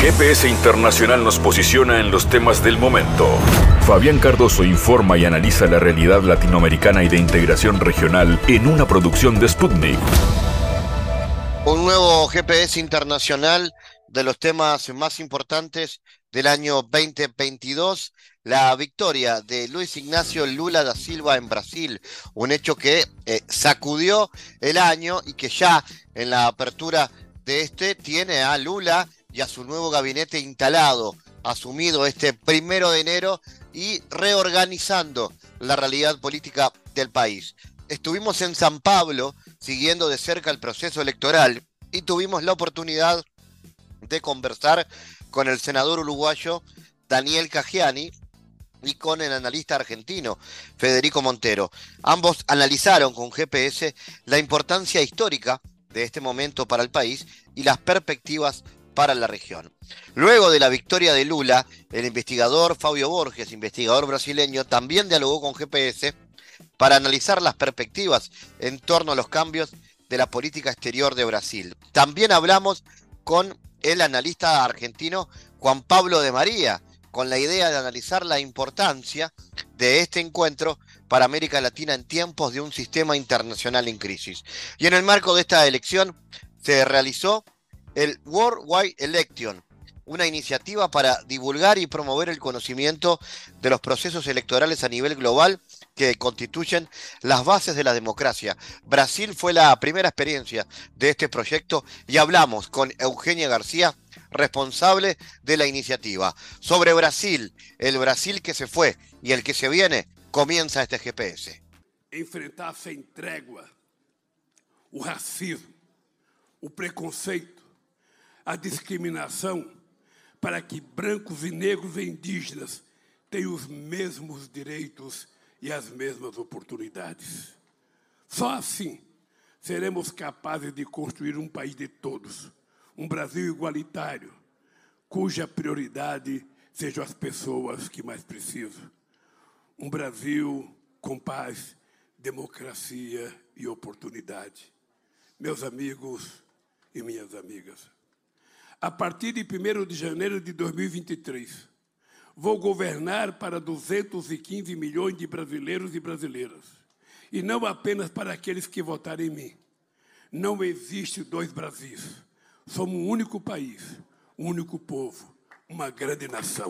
GPS Internacional nos posiciona en los temas del momento. Fabián Cardoso informa y analiza la realidad latinoamericana y de integración regional en una producción de Sputnik. Un nuevo GPS Internacional de los temas más importantes del año 2022, la victoria de Luis Ignacio Lula da Silva en Brasil, un hecho que eh, sacudió el año y que ya en la apertura de este tiene a Lula y a su nuevo gabinete instalado, asumido este primero de enero y reorganizando la realidad política del país. Estuvimos en San Pablo siguiendo de cerca el proceso electoral y tuvimos la oportunidad de conversar con el senador uruguayo Daniel Cagiani y con el analista argentino Federico Montero. Ambos analizaron con GPS la importancia histórica de este momento para el país y las perspectivas para la región. Luego de la victoria de Lula, el investigador Fabio Borges, investigador brasileño, también dialogó con GPS para analizar las perspectivas en torno a los cambios de la política exterior de Brasil. También hablamos con el analista argentino Juan Pablo de María, con la idea de analizar la importancia de este encuentro para América Latina en tiempos de un sistema internacional en crisis. Y en el marco de esta elección se realizó el Worldwide Election, una iniciativa para divulgar y promover el conocimiento de los procesos electorales a nivel global que constituyen las bases de la democracia. Brasil fue la primera experiencia de este proyecto y hablamos con Eugenia García, responsable de la iniciativa. Sobre Brasil, el Brasil que se fue y el que se viene, comienza este GPS. Enfrentar sem trégua o racismo, o preconceito, a discriminação para que brancos e negros e indígenas tenham os mesmos direitos e as mesmas oportunidades. Só assim seremos capazes de construir um país de todos, um Brasil igualitário, cuja prioridade sejam as pessoas que mais precisam. Um Brasil com paz, democracia e oportunidade. Meus amigos e minhas amigas, a partir de 1 de janeiro de 2023, vou governar para 215 milhões de brasileiros e brasileiras, e não apenas para aqueles que votaram em mim. Não existe dois Brasis. Somos um único país, um único povo, uma grande nação.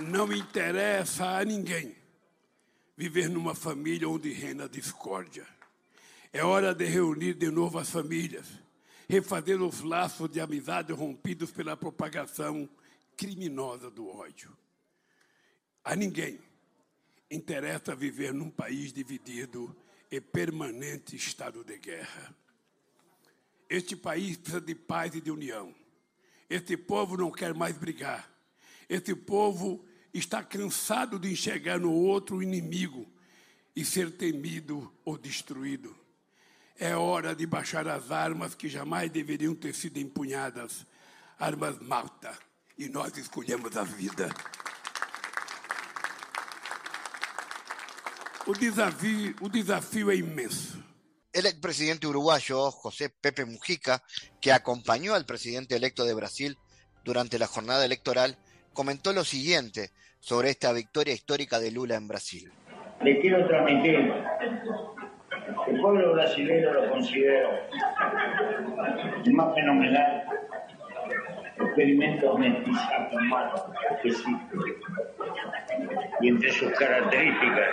Não interessa a ninguém viver numa família onde reina a discórdia. É hora de reunir de novo as famílias, refazer os laços de amizade rompidos pela propagação criminosa do ódio. A ninguém interessa viver num país dividido e permanente estado de guerra. Este país precisa de paz e de união. Este povo não quer mais brigar. Este povo está cansado de enxergar no outro o inimigo e ser temido ou destruído. É hora de baixar as armas que jamais deveriam ter sido empunhadas armas malta e nós escolhemos a vida. O desafio, o desafio é imenso. El expresidente uruguayo José Pepe Mujica, que acompañó al presidente electo de Brasil durante la jornada electoral, comentó lo siguiente sobre esta victoria histórica de Lula en Brasil. Le quiero transmitir, el pueblo brasileño lo considero el más fenomenal experimento mestizaje humano que existe. Y entre sus características,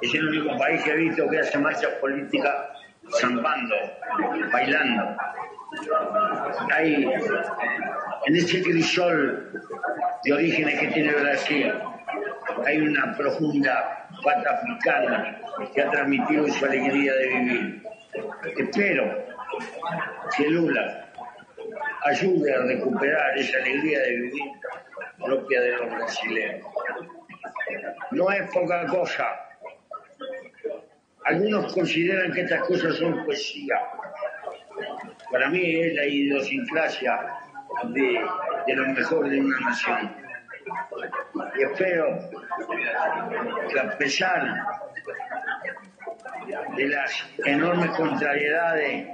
es el único país que he visto que hace marchas políticas zambando, bailando. Hay en ese crisol de orígenes que tiene Brasil, hay una profunda pata africana que ha transmitido su alegría de vivir. Espero que Lula ayude a recuperar esa alegría de vivir propia de los brasileños. No es poca cosa. Algunos consideran que estas cosas son poesía. Para mí es la idiosincrasia de, de lo mejor de una nación. Y espero que a pesar de las enormes contrariedades,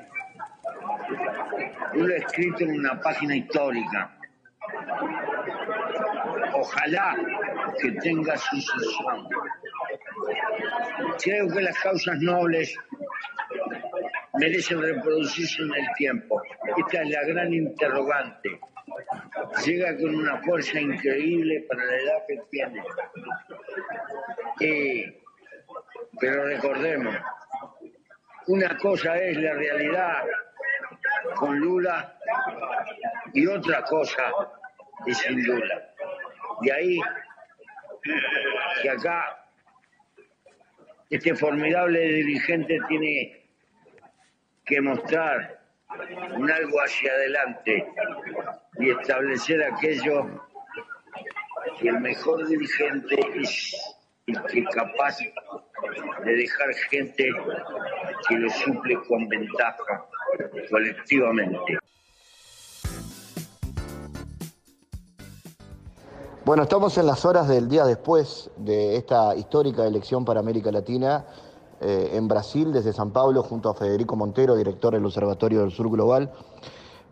yo lo he escrito en una página histórica. Ojalá que tenga sucesión. Creo que las causas nobles merecen reproducirse en el tiempo. Esta es la gran interrogante. Llega con una fuerza increíble para la edad que tiene. Eh, pero recordemos, una cosa es la realidad con Lula y otra cosa es sin Lula. De ahí que acá este formidable dirigente tiene que mostrar un algo hacia adelante y establecer aquello que el mejor dirigente es el que es capaz de dejar gente que lo suple con ventaja colectivamente. Bueno, estamos en las horas del día después de esta histórica elección para América Latina eh, en Brasil, desde San Pablo, junto a Federico Montero, director del Observatorio del Sur Global.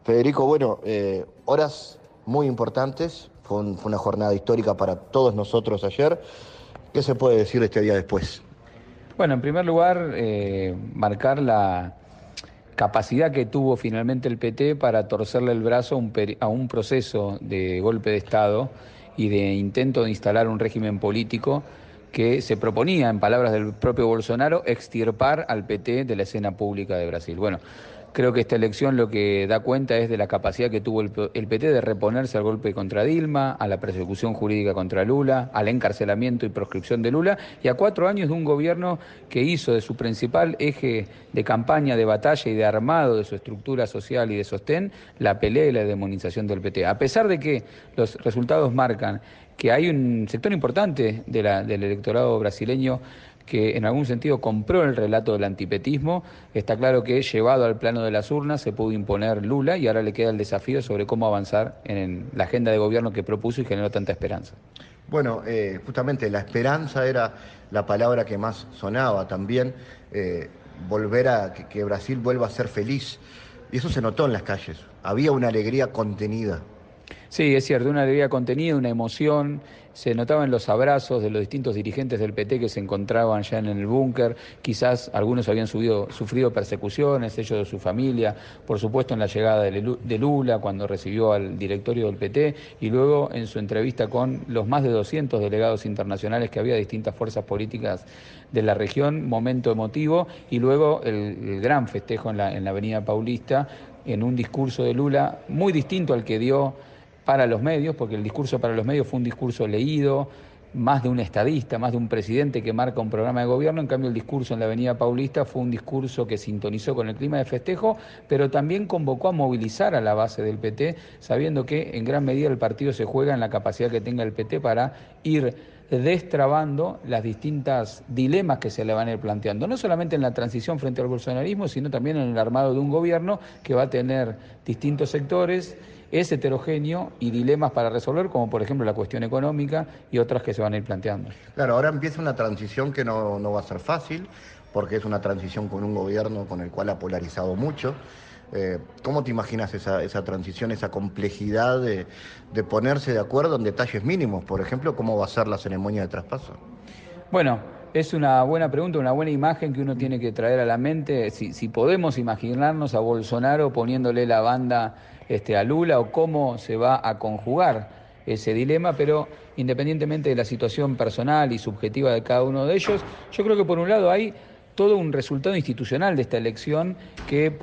Federico, bueno, eh, horas muy importantes, fue, una jornada histórica para todos nosotros ayer. ¿Qué se puede decir de este día después? Bueno, en primer lugar, eh, marcar la capacidad que tuvo finalmente el PT para torcerle el brazo a un proceso de golpe de Estado y de intento de instalar un régimen político que se proponía, en palabras del propio Bolsonaro, extirpar al PT de la escena pública de Brasil. Bueno, Creo que esta elección lo que da cuenta es de la capacidad que tuvo el, PT de reponerse al golpe contra Dilma, a la persecución jurídica contra Lula, al encarcelamiento y proscripción de Lula y a cuatro años de un gobierno que hizo de su principal eje de campaña, de batalla y de armado de su estructura social y de sostén la pelea y la demonización del PT. A pesar de que los resultados marcan que hay un sector importante del electorado brasileño que en algún sentido compró el relato del antipetismo. Está claro que llevado al plano de las urnas se pudo imponer Lula y ahora le queda el desafío sobre cómo avanzar en la agenda de gobierno que propuso y generó tanta esperanza. Bueno, eh, justamente la esperanza era la palabra que más sonaba también, eh, volver a que Brasil vuelva a ser feliz. Y eso se notó en las calles. Había una alegría contenida. Sí, es cierto, una alegría contenida, una emoción. Se notaban los abrazos de los distintos dirigentes del PT que se encontraban ya en el búnker. Quizás algunos habían sufrido persecuciones, ellos de su familia. Por supuesto, en la llegada de Lula, cuando recibió al directorio del PT, y luego en su entrevista con los más de 200 delegados internacionales que había de distintas fuerzas políticas de la región, momento emotivo, y luego el, gran festejo en en la Avenida Paulista, en un discurso de Lula muy distinto al que dio para los medios, porque el discurso para los medios fue un discurso leído, más de un estadista, más de un presidente que marca un programa de gobierno, en cambio el discurso en la Avenida Paulista fue un discurso que sintonizó con el clima de festejo, pero también convocó a movilizar a la base del PT, sabiendo que en gran medida el partido se juega en la capacidad que tenga el PT para ir destrabando las distintas dilemas que se le van a ir planteando, no solamente en la transición frente al bolsonarismo, sino también en el armado de un gobierno que va a tener distintos sectores es heterogéneo y dilemas para resolver, como por ejemplo la cuestión económica y otras que se van a ir planteando. Claro, ahora empieza una transición que no, va a ser fácil, porque es una transición con un gobierno con el cual ha polarizado mucho. Eh, ¿Cómo te imaginas esa, esa transición, esa complejidad de, ponerse de acuerdo en detalles mínimos? Por ejemplo, ¿cómo va a ser la ceremonia de traspaso? Bueno, es una buena pregunta, una buena imagen que uno tiene que traer a la mente. Si, si podemos imaginarnos a Bolsonaro poniéndole la banda este, a Lula o cómo se va a conjugar ese dilema, pero independientemente de la situación personal y subjetiva de cada uno de ellos, yo creo que por un lado hay todo un resultado institucional de esta elección que,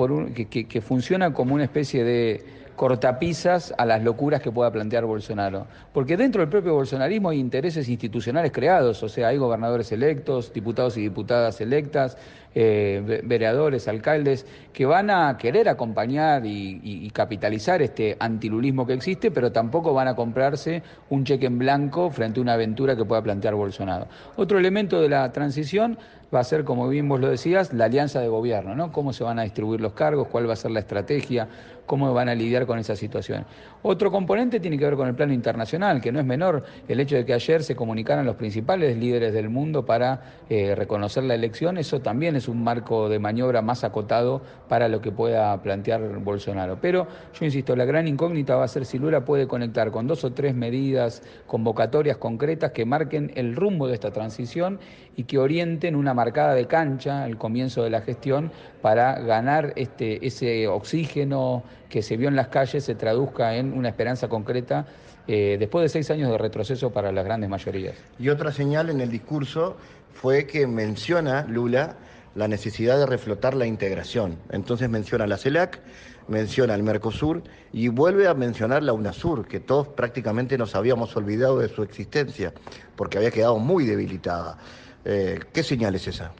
que funciona como una especie de cortapisas a las locuras que pueda plantear Bolsonaro. Porque dentro del propio bolsonarismo hay intereses institucionales creados, o sea, hay gobernadores electos, diputados y diputadas electas, eh, vereadores, alcaldes, que van a querer acompañar y, capitalizar este antilulismo que existe, pero tampoco van a comprarse un cheque en blanco frente a una aventura que pueda plantear Bolsonaro. Otro elemento de la transición va a ser, como bien vos lo decías, la alianza de gobierno, ¿no? Cómo se van a distribuir los cargos, cuál va a ser la estrategia, cómo van a lidiar con esa situación. Otro componente tiene que ver con el plano internacional, que no es menor el hecho de que ayer se comunicaran los principales líderes del mundo para eh, reconocer la elección, eso también es es un marco de maniobra más acotado para lo que pueda plantear Bolsonaro. Pero yo insisto, la gran incógnita va a ser si Lula puede conectar con dos o tres medidas, convocatorias concretas que marquen el rumbo de esta transición y que orienten una marcada de cancha al comienzo de la gestión para ganar este, ese oxígeno que se vio en las calles, se traduzca en una esperanza concreta eh, después de seis años de retroceso para las grandes mayorías. Y otra señal en el discurso fue que menciona Lula la necesidad de reflotar la integración. Entonces menciona la CELAC, menciona el Mercosur y vuelve a mencionar la UNASUR, que todos prácticamente nos habíamos olvidado de su existencia, porque había quedado muy debilitada. Eh, ¿Qué señal es esa?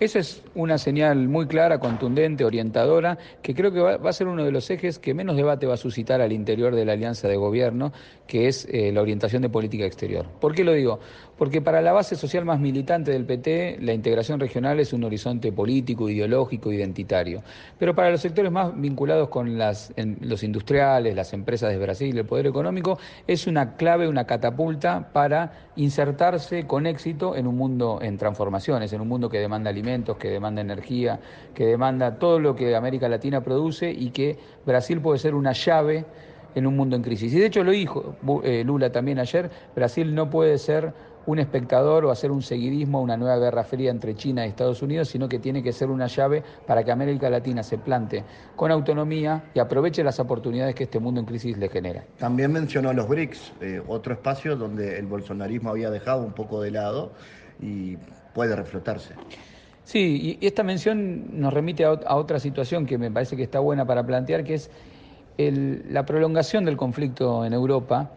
Esa es una señal muy clara, contundente, orientadora, que creo que va, a ser uno de los ejes que menos debate va a suscitar al interior de la alianza de gobierno, que es eh, la orientación de política exterior. ¿Por qué lo digo? Porque para la base social más militante del PT, la integración regional es un horizonte político, ideológico, identitario. Pero para los sectores más vinculados con las, los industriales, las empresas de Brasil, el poder económico, es una clave, una catapulta para insertarse con éxito en un mundo en transformaciones, en un mundo que demanda alimentos que demanda energía, que demanda todo lo que América Latina produce y que Brasil puede ser una llave en un mundo en crisis. Y de hecho lo dijo eh, Lula también ayer, Brasil no puede ser un espectador o hacer un seguidismo a una nueva guerra fría entre China y Estados Unidos, sino que tiene que ser una llave para que América Latina se plante con autonomía y aproveche las oportunidades que este mundo en crisis le genera. También mencionó los BRICS, eh, otro espacio donde el bolsonarismo había dejado un poco de lado y puede reflotarse. Sí, y esta mención nos remite a, otra situación que me parece que está buena para plantear, que es la prolongación del conflicto en Europa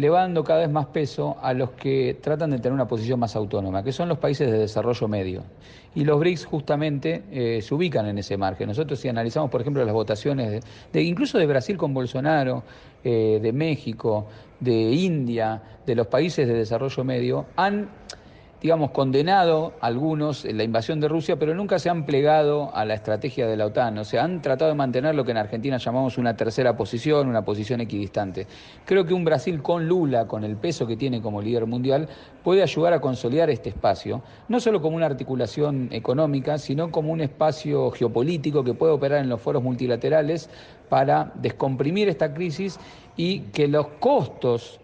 le cada vez más peso a los que tratan de tener una posición más autónoma, que son los países de desarrollo medio. Y los BRICS justamente eh, se ubican en ese margen. Nosotros si analizamos, por ejemplo, las votaciones, de, incluso de Brasil con Bolsonaro, eh, de México, de India, de los países de desarrollo medio, han digamos, condenado algunos la invasión de Rusia, pero nunca se han plegado a la estrategia de la OTAN. O sea, han tratado de mantener lo que en Argentina llamamos una tercera posición, una posición equidistante. Creo que un Brasil con Lula, con el peso que tiene como líder mundial, puede ayudar a consolidar este espacio, no solo como una articulación económica, sino como un espacio geopolítico que puede operar en los foros multilaterales para descomprimir esta crisis y que los costos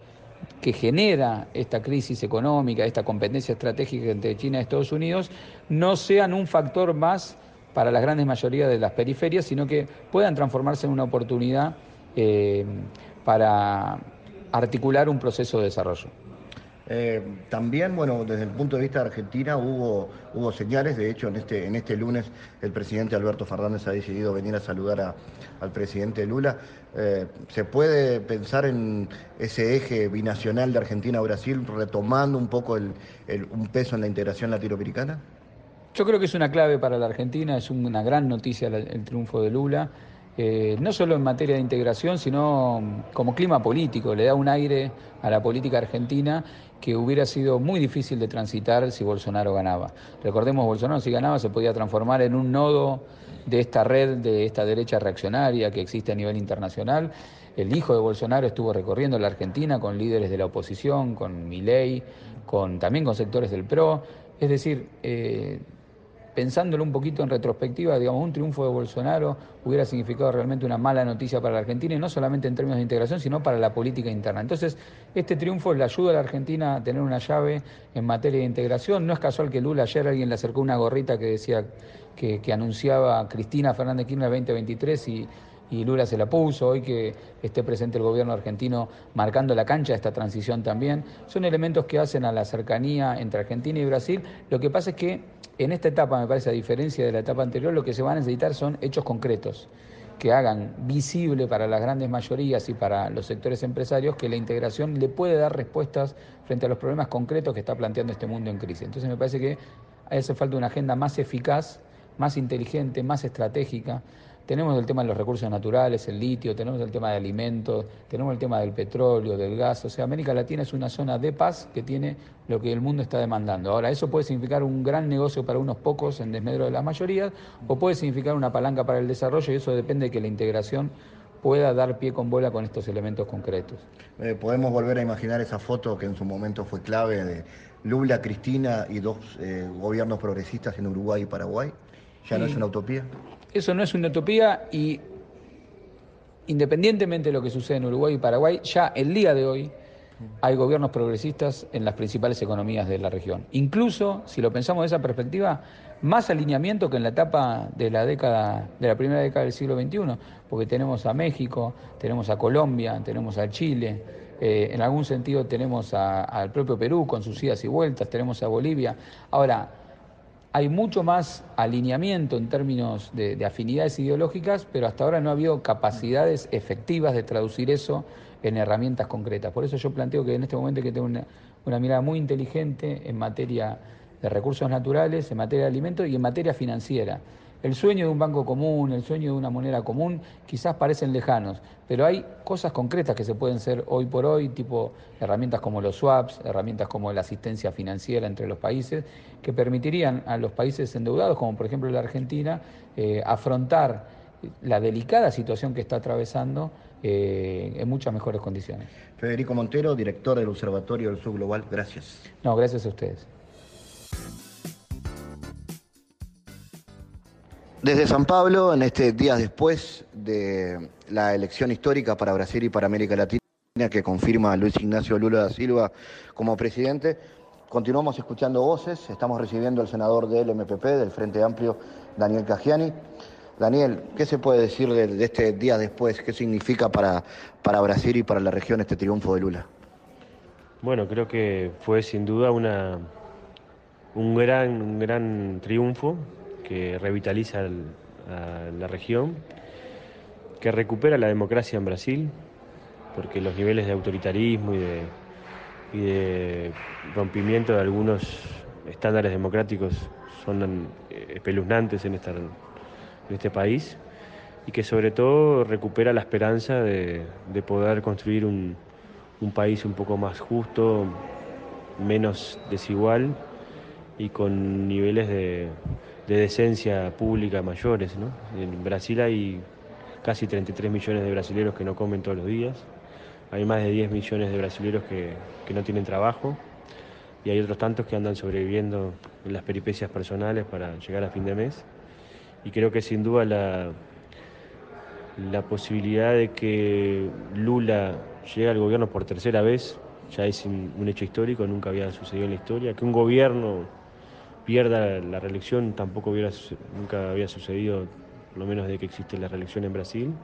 que genera esta crisis económica, esta competencia estratégica entre China y Estados Unidos, no sean un factor más para las grandes mayorías de las periferias, sino que puedan transformarse en una oportunidad eh, para articular un proceso de desarrollo. Eh, también, bueno, desde el punto de vista de Argentina hubo, señales, de hecho en este, en este lunes el presidente Alberto Fernández ha decidido venir a saludar al presidente Lula. Eh, ¿Se puede pensar en ese eje binacional de Argentina-Brasil retomando un poco un peso en la integración latinoamericana? Yo creo que es una clave para la Argentina, es una gran noticia el triunfo de Lula. Eh, no solo en materia de integración, sino como clima político, le da un aire a la política argentina que hubiera sido muy difícil de transitar si Bolsonaro ganaba. Recordemos, Bolsonaro si ganaba se podía transformar en un nodo de esta red, de esta derecha reaccionaria que existe a nivel internacional. El hijo de Bolsonaro estuvo recorriendo la Argentina con líderes de la oposición, con Milei, con, también con sectores del PRO. Es decir, eh, pensándolo un poquito en retrospectiva, digamos, un triunfo de Bolsonaro hubiera significado realmente una mala noticia para la Argentina y no solamente en términos de integración, sino para la política interna. Entonces, este triunfo le ayuda a la Argentina a tener una llave en materia de integración. No es casual que Lula ayer alguien le acercó una gorrita que decía que, anunciaba Cristina Fernández Kirchner 2023 y y Lula se la puso, hoy que esté presente el gobierno argentino marcando la cancha de esta transición también, son elementos que hacen a la cercanía entre Argentina y Brasil. Lo que pasa es que en esta etapa, me parece, a diferencia de la etapa anterior, lo que se va a necesitar son hechos concretos que hagan visible para las grandes mayorías y para los sectores empresarios que la integración le puede dar respuestas frente a los problemas concretos que está planteando este mundo en crisis. Entonces me parece que hace falta una agenda más eficaz, más inteligente, más estratégica, tenemos el tema de los recursos naturales, el litio, tenemos el tema de alimentos, tenemos el tema del petróleo, del gas. O sea, América Latina es una zona de paz que tiene lo que el mundo está demandando. Ahora, eso puede significar un gran negocio para unos pocos en desmedro de la mayoría, o puede significar una palanca para el desarrollo y eso depende de que la integración pueda dar pie con bola con estos elementos concretos. Eh, podemos volver a imaginar esa foto que en su momento fue clave de Lula, Cristina y dos eh, gobiernos progresistas en Uruguay y Paraguay. ¿Ya no es una utopía? Eso no es una utopía y independientemente de lo que sucede en Uruguay y Paraguay, ya el día de hoy hay gobiernos progresistas en las principales economías de la región. Incluso, si lo pensamos de esa perspectiva, más alineamiento que en la etapa de la década, de la primera década del siglo XXI, porque tenemos a México, tenemos a Colombia, tenemos a Chile, eh, en algún sentido tenemos al propio Perú con sus idas y vueltas, tenemos a Bolivia. Ahora, hay mucho más alineamiento en términos de, afinidades ideológicas, pero hasta ahora no ha habido capacidades efectivas de traducir eso en herramientas concretas. Por eso yo planteo que en este momento hay que tener una, una mirada muy inteligente en materia de recursos naturales, en materia de alimentos y en materia financiera. El sueño de un banco común, el sueño de una moneda común, quizás parecen lejanos, pero hay cosas concretas que se pueden hacer hoy por hoy, tipo herramientas como los swaps, herramientas como la asistencia financiera entre los países, que permitirían a los países endeudados, como por ejemplo la Argentina, eh, afrontar la delicada situación que está atravesando eh, en muchas mejores condiciones. Federico Montero, director del Observatorio del Sur Global, gracias. No, gracias a ustedes. Desde San Pablo, en este día después de la elección histórica para Brasil y para América Latina que confirma Luis Ignacio Lula da Silva como presidente, continuamos escuchando voces, estamos recibiendo al senador del MPP, del Frente Amplio, Daniel Cagiani. Daniel, ¿qué se puede decir de, este día después? ¿Qué significa para, para Brasil y para la región este triunfo de Lula? Bueno, creo que fue sin duda una, un, gran, un gran triunfo que revitaliza a la región, que recupera la democracia en Brasil, porque los niveles de autoritarismo y de, rompimiento de algunos estándares democráticos son eh, espeluznantes en, este país y que sobre todo recupera la esperanza de, poder construir un, país un poco más justo, menos desigual y con niveles de, de decencia pública mayores. ¿no? En Brasil hay casi 33 millones de brasileños que no comen todos los días, hay más de 10 millones de brasileños que, que no tienen trabajo y hay otros tantos que andan sobreviviendo en las peripecias personales para llegar a fin de mes. Y creo que sin duda la, la posibilidad de que Lula llegue al gobierno por tercera vez ya es un hecho histórico, nunca había sucedido en la historia. Que un gobierno pierda la reelección tampoco hubiera, nunca había sucedido, por lo menos desde que existe la reelección en Brasil.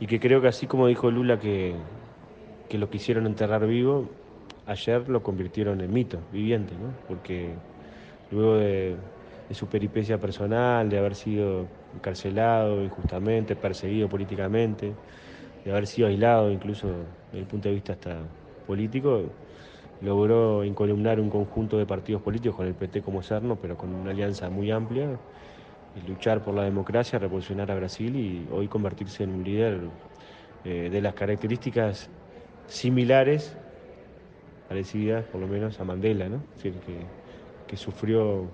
Y que creo que así como dijo Lula que, que lo quisieron enterrar vivo, ayer lo convirtieron en mito viviente, ¿no? porque luego de, su peripecia personal, de haber sido encarcelado injustamente, perseguido políticamente, de haber sido aislado incluso desde el punto de vista hasta político, logró incolumnar un conjunto de partidos políticos con el PT como serno, pero con una alianza muy amplia, y luchar por la democracia, revolucionar a Brasil y hoy convertirse en un líder eh, de las características similares, parecidas por lo menos a Mandela, ¿no? Es decir, que, sufrió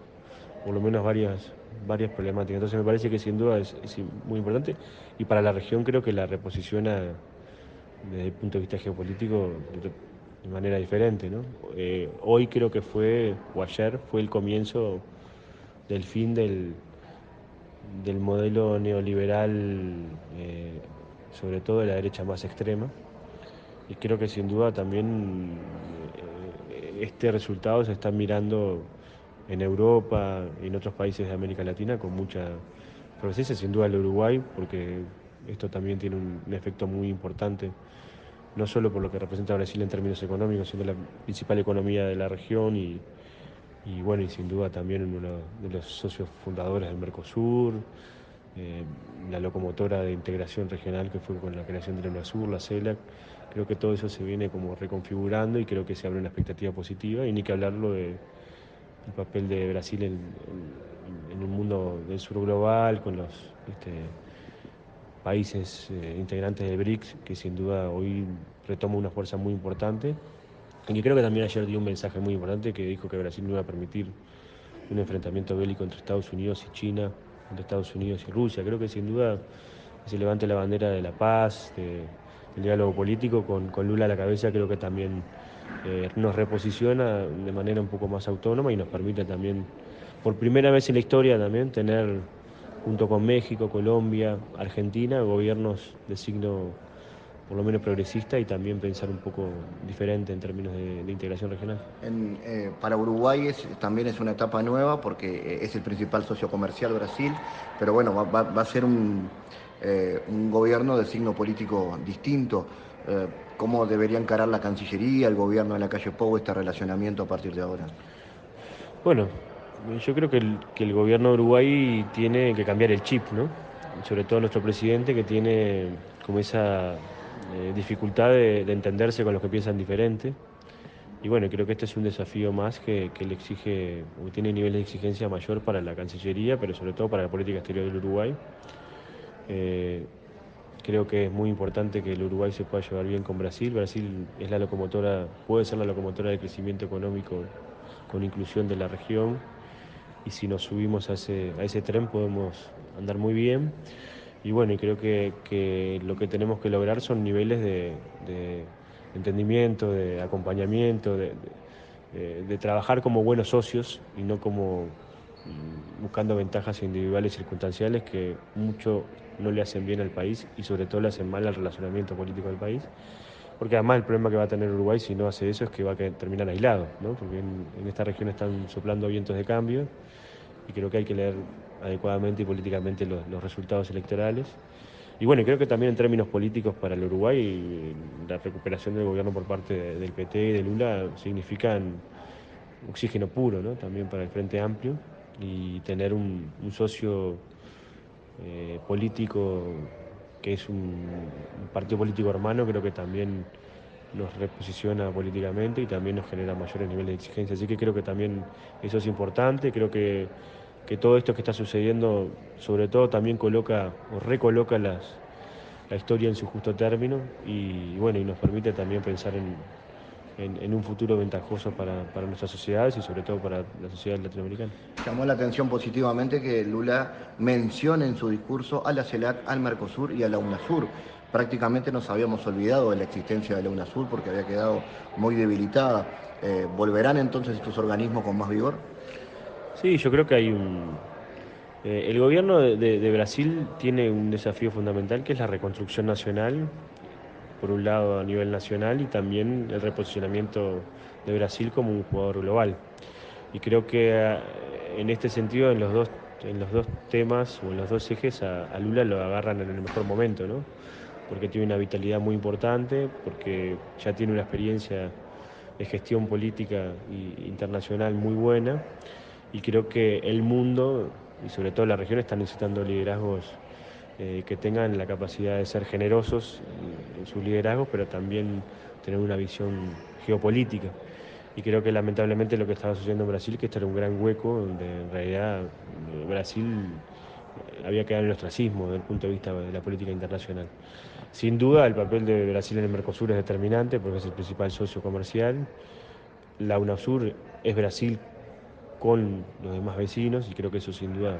por lo menos varias, varias problemáticas. Entonces me parece que sin duda es muy importante y para la región creo que la reposiciona desde el punto de vista geopolítico de manera diferente. ¿no? Eh, hoy creo que fue, o ayer, fue el comienzo del fin del, del modelo neoliberal, eh, sobre todo de la derecha más extrema. Y creo que sin duda también eh, este resultado se está mirando en Europa y en otros países de América Latina con mucha presencia, sin duda el Uruguay, porque esto también tiene un efecto muy importante no solo por lo que representa Brasil en términos económicos, sino la principal economía de la región y, bueno, y sin duda también uno de los socios fundadores del Mercosur, eh, la locomotora de integración regional que fue con la creación de la UNASUR, la CELAC. Creo que todo eso se viene como reconfigurando y creo que se abre una expectativa positiva y ni que hablarlo del papel de Brasil en, en, un mundo del sur global, con los este, países eh, integrantes del BRICS, que sin duda hoy retoma una fuerza muy importante. Y creo que también ayer dio un mensaje muy importante que dijo que Brasil no iba a permitir un enfrentamiento bélico entre Estados Unidos y China, entre Estados Unidos y Rusia. Creo que sin duda se levante la bandera de la paz, del diálogo político con, con, Lula a la cabeza, creo que también eh, nos reposiciona de manera un poco más autónoma y nos permite también por primera vez en la historia también tener junto con México, Colombia, Argentina, gobiernos de signo por lo menos progresista y también pensar un poco diferente en términos de, integración regional. Eh, para Uruguay también es una etapa nueva porque es el principal socio comercial Brasil, pero bueno, va, a ser un, eh, un, gobierno de signo político distinto. Eh, ¿Cómo debería encarar la Cancillería, el gobierno de la calle Pou este relacionamiento a partir de ahora? Bueno, yo creo que el, que el gobierno de Uruguay tiene que cambiar el chip, ¿no? Sobre todo nuestro presidente que tiene como esa eh, dificultad de, entenderse con los que piensan diferente. Y bueno, creo que este es un desafío más que, le exige, o tiene nivel de exigencia mayor para la Cancillería, pero sobre todo para la política exterior del Uruguay. Eh, creo que es muy importante que el Uruguay se pueda llevar bien con Brasil. Brasil es la locomotora, puede ser la locomotora del crecimiento económico con inclusión de la región. Y si nos subimos a ese, a ese tren podemos andar muy bien y bueno, y creo que, lo que tenemos que lograr son niveles de, entendimiento, de acompañamiento, de, trabajar como buenos socios y no como mm, buscando ventajas individuales circunstanciales que mucho no le hacen bien al país y sobre todo le hacen mal al relacionamiento político del país. Porque además el problema que va a tener Uruguay si no hace eso es que va a terminar aislado, ¿no? porque en, en esta región están soplando vientos de cambio y creo que hay que leer adecuadamente y políticamente los, resultados electorales. Y bueno, creo que también en términos políticos para el Uruguay, la recuperación del gobierno por parte del PT y de Lula significan oxígeno puro, ¿no? También para el Frente Amplio y tener un, socio eh, político que es un, partido político hermano, creo que también nos reposiciona políticamente y también nos genera mayores niveles de exigencia. Así que creo que también eso es importante, creo que que todo esto que está sucediendo, sobre todo también coloca o recoloca las, la historia en su justo término y, bueno, y nos permite también pensar en, un futuro ventajoso para, nuestras sociedades y sobre todo para la sociedad latinoamericana. Llamó la atención positivamente que Lula mencione en su discurso a la CELAC, al Mercosur y a la UNASUR. Prácticamente nos habíamos olvidado de la existencia de la UNASUR porque había quedado muy debilitada. Eh, ¿Volverán entonces estos organismos con más vigor? Sí, yo creo que hay un... Eh, el gobierno de, Brasil tiene un desafío fundamental que es la reconstrucción nacional, por un lado a nivel nacional y también el reposicionamiento de Brasil como un jugador global. Y creo que eh, en este sentido, en los dos, en los dos temas o en los dos ejes, a, Lula lo agarran en el mejor momento, ¿no? porque tiene una vitalidad muy importante, porque ya tiene una experiencia de gestión política internacional muy buena y creo que el mundo y sobre todo la región están necesitando liderazgos eh, que tengan la capacidad de ser generosos en sus liderazgos, pero también tener una visión geopolítica. Y creo que lamentablemente lo que estaba sucediendo en Brasil, que este era un gran hueco donde en realidad eh, Brasil eh, había quedado en el ostracismo desde el punto de vista de la política internacional. Sin duda el papel de Brasil en el Mercosur es determinante porque es el principal socio comercial. La UNASUR es Brasil con los demás vecinos y creo que eso sin duda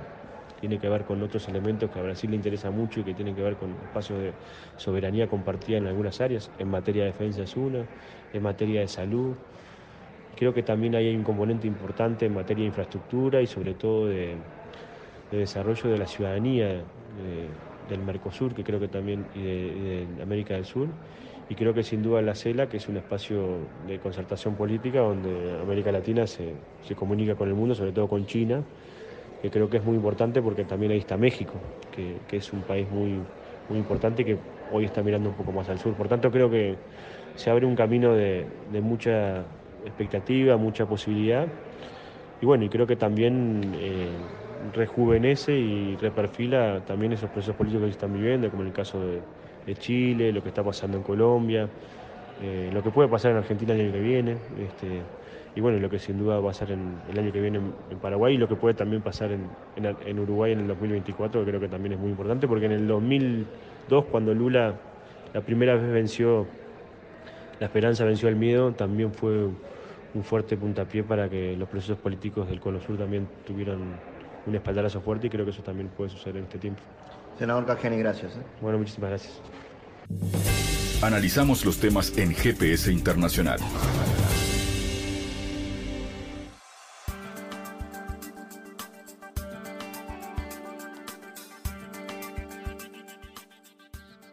tiene que ver con otros elementos que a Brasil le interesa mucho y que tienen que ver con espacios de soberanía compartida en algunas áreas. En materia de defensa es una, en materia de salud. Creo que también hay un componente importante en materia de infraestructura y sobre todo de, desarrollo de la ciudadanía del Mercosur, que creo que también, y de América del Sur y creo que sin duda la CELA, que es un espacio de concertación política donde América Latina se, comunica con el mundo, sobre todo con China, que creo que es muy importante porque también ahí está México, que, es un país muy, muy importante que hoy está mirando un poco más al sur. Por tanto, creo que se abre un camino de, mucha expectativa, mucha posibilidad. Y bueno, y creo que también eh, rejuvenece y reperfila también esos procesos políticos que están viviendo, como en el caso de de Chile, lo que está pasando en Colombia, eh, lo que puede pasar en Argentina el año que viene, este, y bueno, lo que sin duda va a ser en, el año que viene en, Paraguay y lo que puede también pasar en, Uruguay en el 2024, que creo que también es muy importante, porque en el 2002, cuando Lula la primera vez venció, la esperanza venció el miedo, también fue un fuerte puntapié para que los procesos políticos del Cono Sur también tuvieran un espaldarazo fuerte y creo que eso también puede suceder en este tiempo. Senador Cajani, gracias. ¿eh? Bueno, muchísimas gracias. Analizamos los temas en GPS Internacional.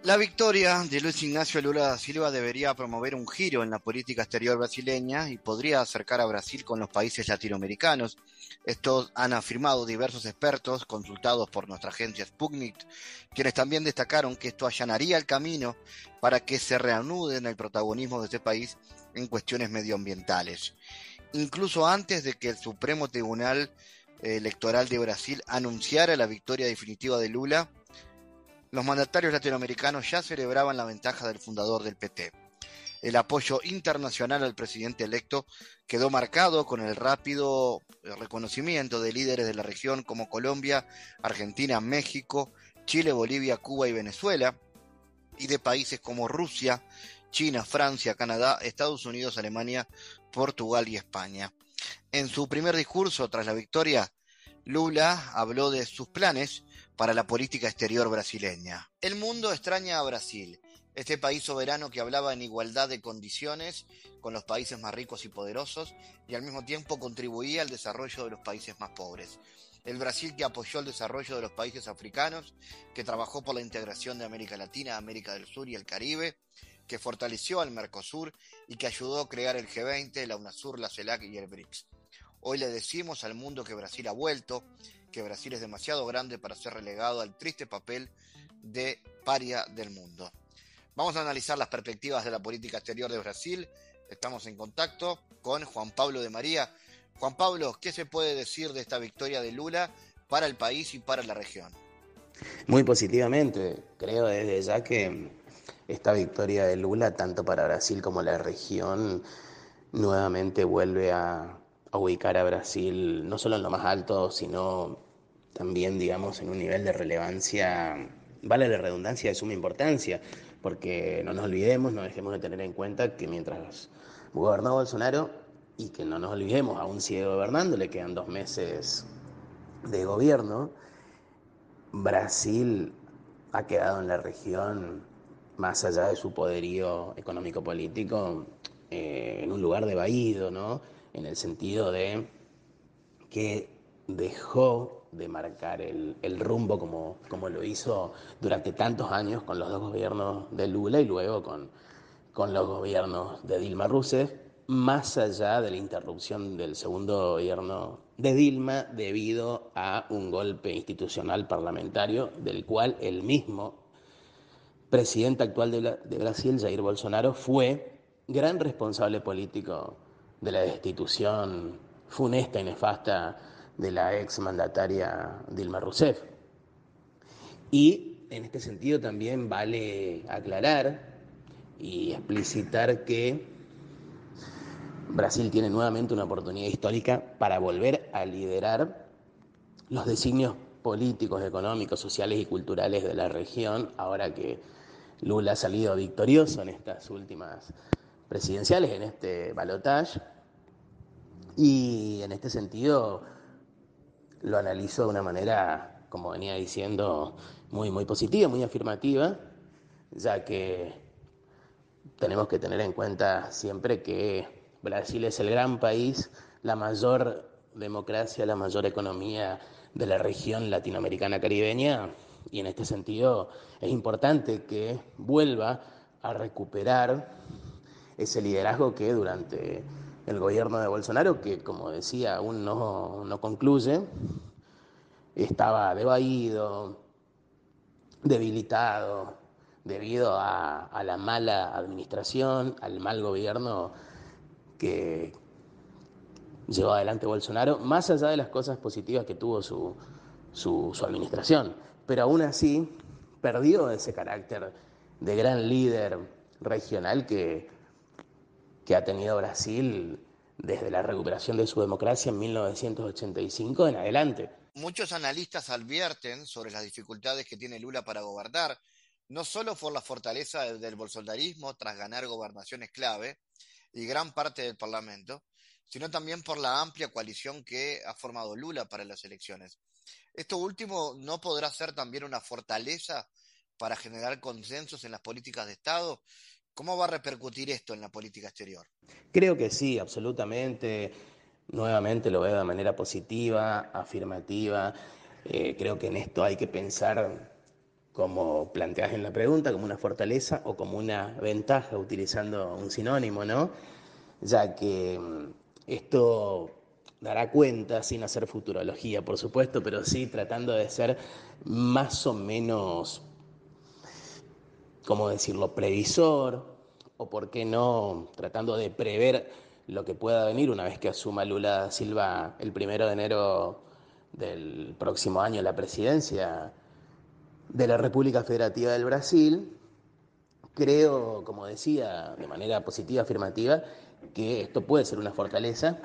La victoria de Luis Ignacio Lula da Silva debería promover un giro en la política exterior brasileña y podría acercar a Brasil con los países latinoamericanos. Esto han afirmado diversos expertos consultados por nuestra agencia Sputnik, quienes también destacaron que esto allanaría el camino para que se reanude en el protagonismo de este país en cuestiones medioambientales. Incluso antes de que el Supremo Tribunal Electoral de Brasil anunciara la victoria definitiva de Lula, los mandatarios latinoamericanos ya celebraban la ventaja del fundador del PT. El apoyo internacional al presidente electo quedó marcado con el rápido reconocimiento de líderes de la región como Colombia, Argentina, México, Chile, Bolivia, Cuba y Venezuela, y de países como Rusia, China, Francia, Canadá, Estados Unidos, Alemania, Portugal y España. En su primer discurso tras la victoria, Lula habló de sus planes para la política exterior brasileña. El mundo extraña a Brasil, este país soberano que hablaba en igualdad de condiciones con los países más ricos y poderosos y al mismo tiempo contribuía al desarrollo de los países más pobres. El Brasil que apoyó el desarrollo de los países africanos, que trabajó por la integración de América Latina, América del Sur y el Caribe, que fortaleció al Mercosur y que ayudó a crear el G20, la UNASUR, la CELAC y el BRICS. Hoy le decimos al mundo que Brasil ha vuelto, que Brasil es demasiado grande para ser relegado al triste papel de paria del mundo. Vamos a analizar las perspectivas de la política exterior de Brasil. Estamos en contacto con Juan Pablo de María. Juan Pablo, ¿qué se puede decir de esta victoria de Lula para el país y para la región? Muy positivamente, creo desde ya que esta victoria de Lula, tanto para Brasil como la región, nuevamente vuelve a, ubicar a Brasil no solo en lo más alto, sino también, digamos, en un nivel de relevancia, vale la redundancia, de suma importancia, porque no nos olvidemos, no dejemos de tener en cuenta que mientras gobernó Bolsonaro, y que no nos olvidemos, aún sigue gobernando, le quedan dos meses de gobierno, Brasil ha quedado en la región, más allá de su poderío económico-político, eh, en un lugar de vaído, ¿no? En el sentido de que dejó de marcar el, rumbo como, como, lo hizo durante tantos años con los dos gobiernos de Lula y luego con, con los gobiernos de Dilma Rousseff, más allá de la interrupción del segundo gobierno de Dilma debido a un golpe institucional parlamentario del cual el mismo presidente actual de, de Brasil, Jair Bolsonaro, fue gran responsable político de la destitución funesta y nefasta de la ex mandataria Dilma Rousseff. Y en este sentido también vale aclarar y explicitar que Brasil tiene nuevamente una oportunidad histórica para volver a liderar los designios políticos, económicos, sociales y culturales de la región, ahora que Lula ha salido victorioso en estas últimas presidenciales, en este balotaje. Y en este sentido, lo analizo de una manera, como venía diciendo, muy, muy positiva, muy afirmativa, ya que tenemos que tener en cuenta siempre que Brasil es el gran país, la mayor democracia, la mayor economía de la región latinoamericana caribeña y en este sentido es importante que vuelva a recuperar ese liderazgo que durante el gobierno de Bolsonaro, que como decía aún no, no concluye, estaba devaído, debilitado, debido a, la mala administración, al mal gobierno que llevó adelante Bolsonaro, más allá de las cosas positivas que tuvo su, su, su administración. Pero aún así perdió ese carácter de gran líder regional que, que ha tenido Brasil desde la recuperación de su democracia en 1985 en adelante. Muchos analistas advierten sobre las dificultades que tiene Lula para gobernar, no solo por la fortaleza del bolsonarismo tras ganar gobernaciones clave y gran parte del Parlamento, sino también por la amplia coalición que ha formado Lula para las elecciones. Esto último no podrá ser también una fortaleza para generar consensos en las políticas de Estado ¿Cómo va a repercutir esto en la política exterior? Creo que sí, absolutamente. Nuevamente lo veo de manera positiva, afirmativa. Eh, creo que en esto hay que pensar como planteas en la pregunta, como una fortaleza o como una ventaja, utilizando un sinónimo, ¿no? Ya que mm, esto dará cuenta, sin hacer futurología, por supuesto, pero sí tratando de ser más o menos, ¿cómo decirlo?, previsor, o por qué no, tratando de prever lo que pueda venir una vez que asuma Lula Silva el primero de enero del próximo año la presidencia de la República Federativa del Brasil, creo, como decía, de manera positiva, afirmativa, que esto puede ser una fortaleza,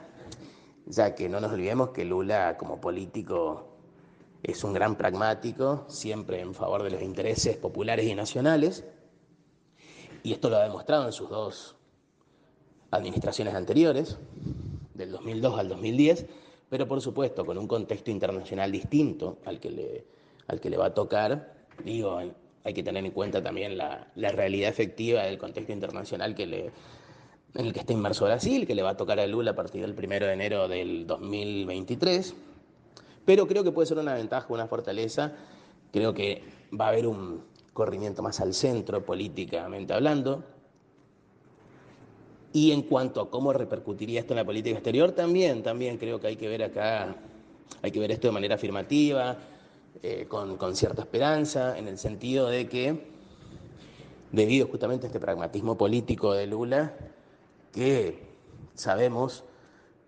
ya que no nos olvidemos que Lula como político es un gran pragmático, siempre en favor de los intereses populares y nacionales, y esto lo ha demostrado en sus dos administraciones anteriores, del 2002 al 2010, pero por supuesto con un contexto internacional distinto al que le, al que le va a tocar. Digo, hay que tener en cuenta también la, la realidad efectiva del contexto internacional que le, en el que está inmerso Brasil, que le va a tocar a Lula a partir del 1 de enero del 2023. Pero creo que puede ser una ventaja, una fortaleza. Creo que va a haber un corrimiento más al centro políticamente hablando. Y en cuanto a cómo repercutiría esto en la política exterior, también, también creo que hay que ver acá, hay que ver esto de manera afirmativa, eh, con, con cierta esperanza, en el sentido de que, debido justamente a este pragmatismo político de Lula, que sabemos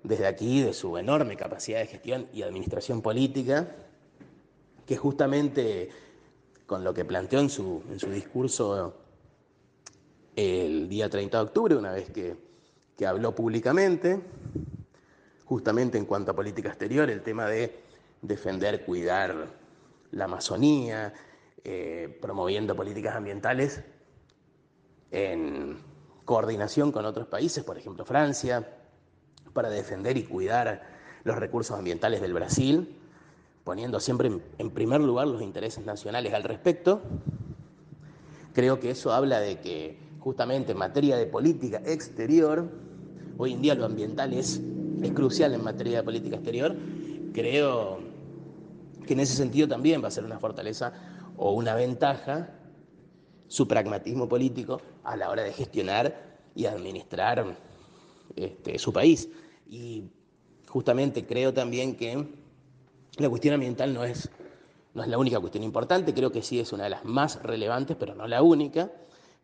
desde aquí de su enorme capacidad de gestión y administración política, que justamente con lo que planteó en su, en su discurso el día 30 de octubre, una vez que, que habló públicamente, justamente en cuanto a política exterior, el tema de defender, cuidar la Amazonía, eh, promoviendo políticas ambientales en coordinación con otros países, por ejemplo Francia, para defender y cuidar los recursos ambientales del Brasil, poniendo siempre en primer lugar los intereses nacionales al respecto. Creo que eso habla de que justamente en materia de política exterior, hoy en día lo ambiental es, es crucial en materia de política exterior, creo que en ese sentido también va a ser una fortaleza o una ventaja su pragmatismo político a la hora de gestionar y administrar este, su país. Y justamente creo también que la cuestión ambiental no es, no es la única cuestión importante, creo que sí es una de las más relevantes, pero no la única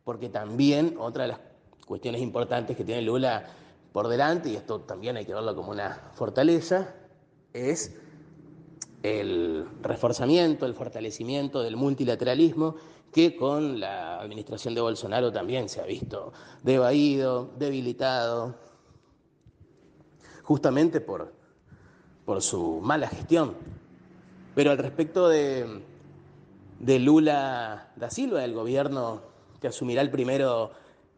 porque también otra de las cuestiones importantes que tiene Lula por delante, y esto también hay que verlo como una fortaleza, es el reforzamiento, el fortalecimiento del multilateralismo que con la administración de Bolsonaro también se ha visto devaído, debilitado, justamente por, por su mala gestión. Pero al respecto de, de Lula da Silva, del gobierno que asumirá el primero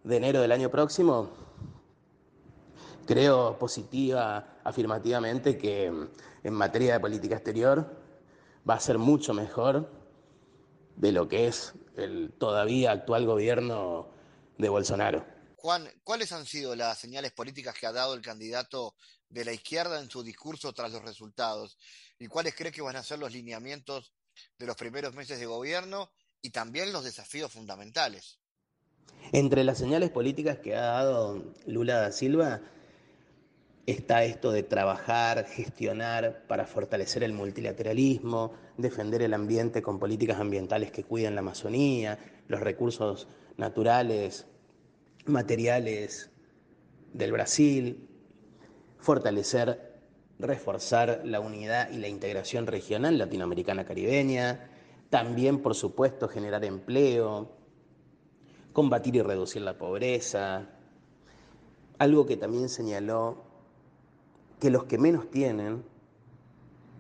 de enero del año próximo, creo positiva, afirmativamente, que en materia de política exterior va a ser mucho mejor de lo que es el todavía actual gobierno de Bolsonaro. Juan, ¿cuáles han sido las señales políticas que ha dado el candidato de la izquierda en su discurso tras los resultados? ¿Y cuáles cree que van a ser los lineamientos de los primeros meses de gobierno y también los desafíos fundamentales. Entre las señales políticas que ha dado Lula da Silva está esto de trabajar, gestionar para fortalecer el multilateralismo, defender el ambiente con políticas ambientales que cuiden la Amazonía, los recursos naturales, materiales del Brasil, fortalecer, reforzar la unidad y la integración regional latinoamericana caribeña, también, por supuesto, generar empleo, combatir y reducir la pobreza. Algo que también señaló que los que menos tienen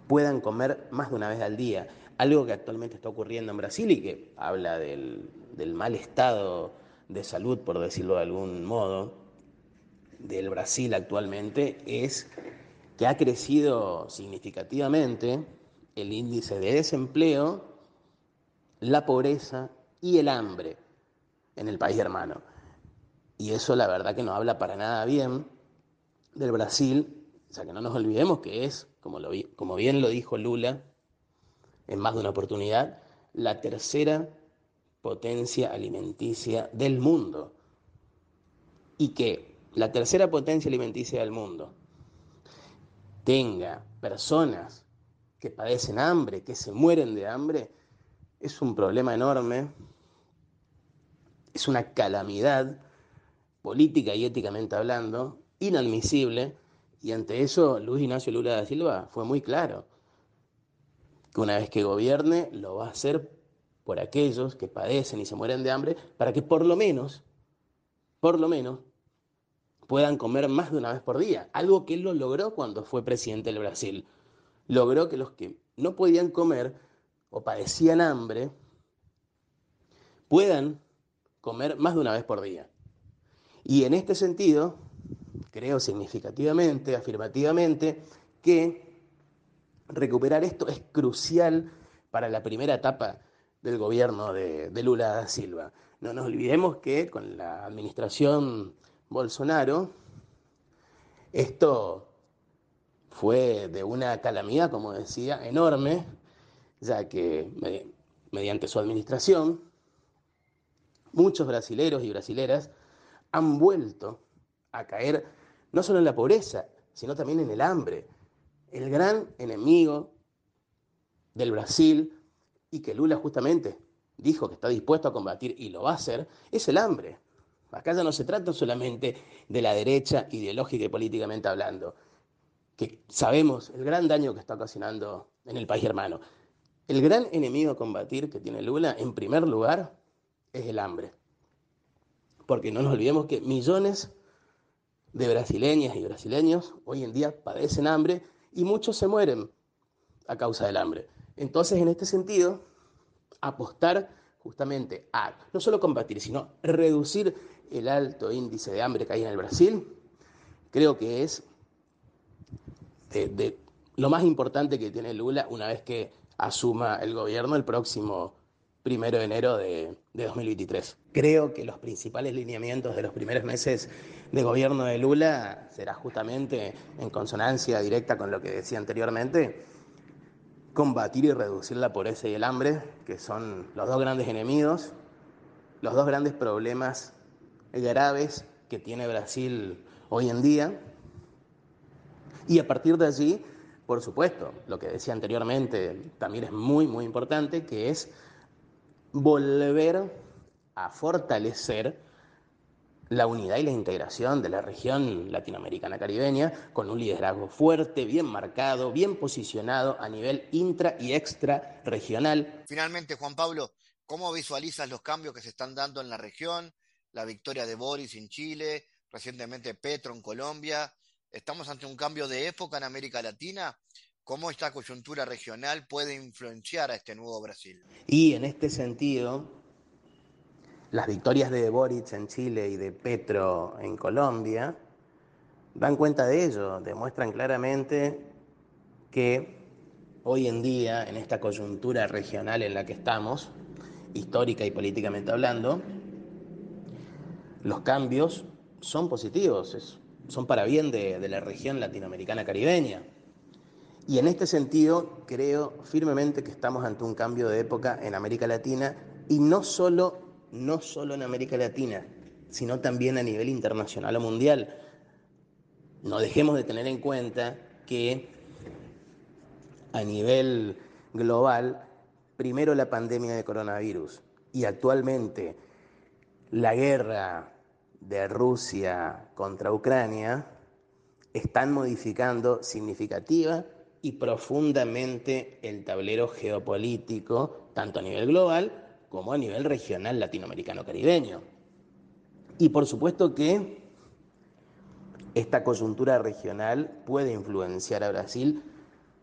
puedan comer más de una vez al día. Algo que actualmente está ocurriendo en Brasil y que habla del, mal estado de salud, por decirlo de algún modo, del Brasil actualmente, es que ha crecido significativamente el índice de desempleo la pobreza y el hambre en el país hermano. Y eso la verdad que no habla para nada bien del Brasil, o sea que no nos olvidemos que es, como, como bien lo dijo Lula en más de una oportunidad, la tercera potencia alimenticia del mundo. Y que la tercera potencia alimenticia del mundo tenga personas que padecen hambre, que se mueren de hambre, es un problema enorme, es una calamidad política y éticamente hablando, inadmisible, y ante eso Luis Ignacio Lula da Silva fue muy claro, que una vez que gobierne lo va a hacer por aquellos que padecen y se mueren de hambre, para que por lo menos, por lo menos, puedan comer más de una vez por día, algo que él lo logró cuando fue presidente del Brasil logró que los que no podían comer o padecían hambre puedan comer más de una vez por día. Y en este sentido, creo significativamente, afirmativamente, que recuperar esto es crucial para la primera etapa del gobierno de, de, Lula da Silva. No nos olvidemos que con la administración Bolsonaro, esto fue de una calamidad, como decía, enorme, ya que mediante su administración, muchos brasileros y brasileras han vuelto a caer no solo en la pobreza, sino también en el hambre. El gran enemigo del Brasil y que Lula justamente dijo que está dispuesto a combatir y lo va a hacer, es el hambre. Acá ya no se trata solamente de la derecha ideológica y políticamente hablando, que sabemos el gran daño que está ocasionando en el país hermano. El gran enemigo a combatir que tiene Lula, en primer lugar, es el hambre. Porque no nos olvidemos que millones de brasileñas y brasileños hoy en día padecen hambre y muchos se mueren a causa del hambre. Entonces, en este sentido, apostar justamente a no solo combatir, sino reducir el alto índice de hambre que hay en el Brasil, creo que es lo más importante que tiene Lula una vez que asuma el gobierno el próximo primero de enero de, de, 2023. Creo que los principales lineamientos de los primeros meses de gobierno de Lula será justamente en consonancia directa con lo que decía anteriormente, combatir y reducir la pobreza y el hambre, que son los dos grandes enemigos, los dos grandes problemas graves que tiene Brasil hoy en día y a partir de allí, por supuesto, lo que decía anteriormente también es muy, muy importante, que es volver a fortalecer la unidad y la integración de la región latinoamericana caribeña con un liderazgo fuerte, bien marcado, bien posicionado a nivel intra y extra regional. Finalmente, Juan Pablo, ¿cómo visualizas los cambios que se están dando en la región? La victoria de Boris en Chile, recientemente Petro en Colombia ¿Estamos ante un cambio de época en América Latina? ¿Cómo esta coyuntura regional puede influenciar a este nuevo Brasil? Y en este sentido, las victorias de Boric en Chile y de Petro en Colombia dan cuenta de ello, demuestran claramente que hoy en día, en esta coyuntura regional en la que estamos, histórica y políticamente hablando, los cambios son positivos son para bien de, la región latinoamericana caribeña. Y en este sentido, creo firmemente que estamos ante un cambio de época en América Latina y no solo, no solo en América Latina, sino también a nivel internacional o mundial. No dejemos de tener en cuenta que a nivel global, primero la pandemia de coronavirus y actualmente la guerra de Rusia contra Ucrania están modificando significativa y profundamente el tablero geopolítico, tanto a nivel global como a nivel regional latinoamericano-caribeño. Y por supuesto que esta coyuntura regional puede influenciar a Brasil,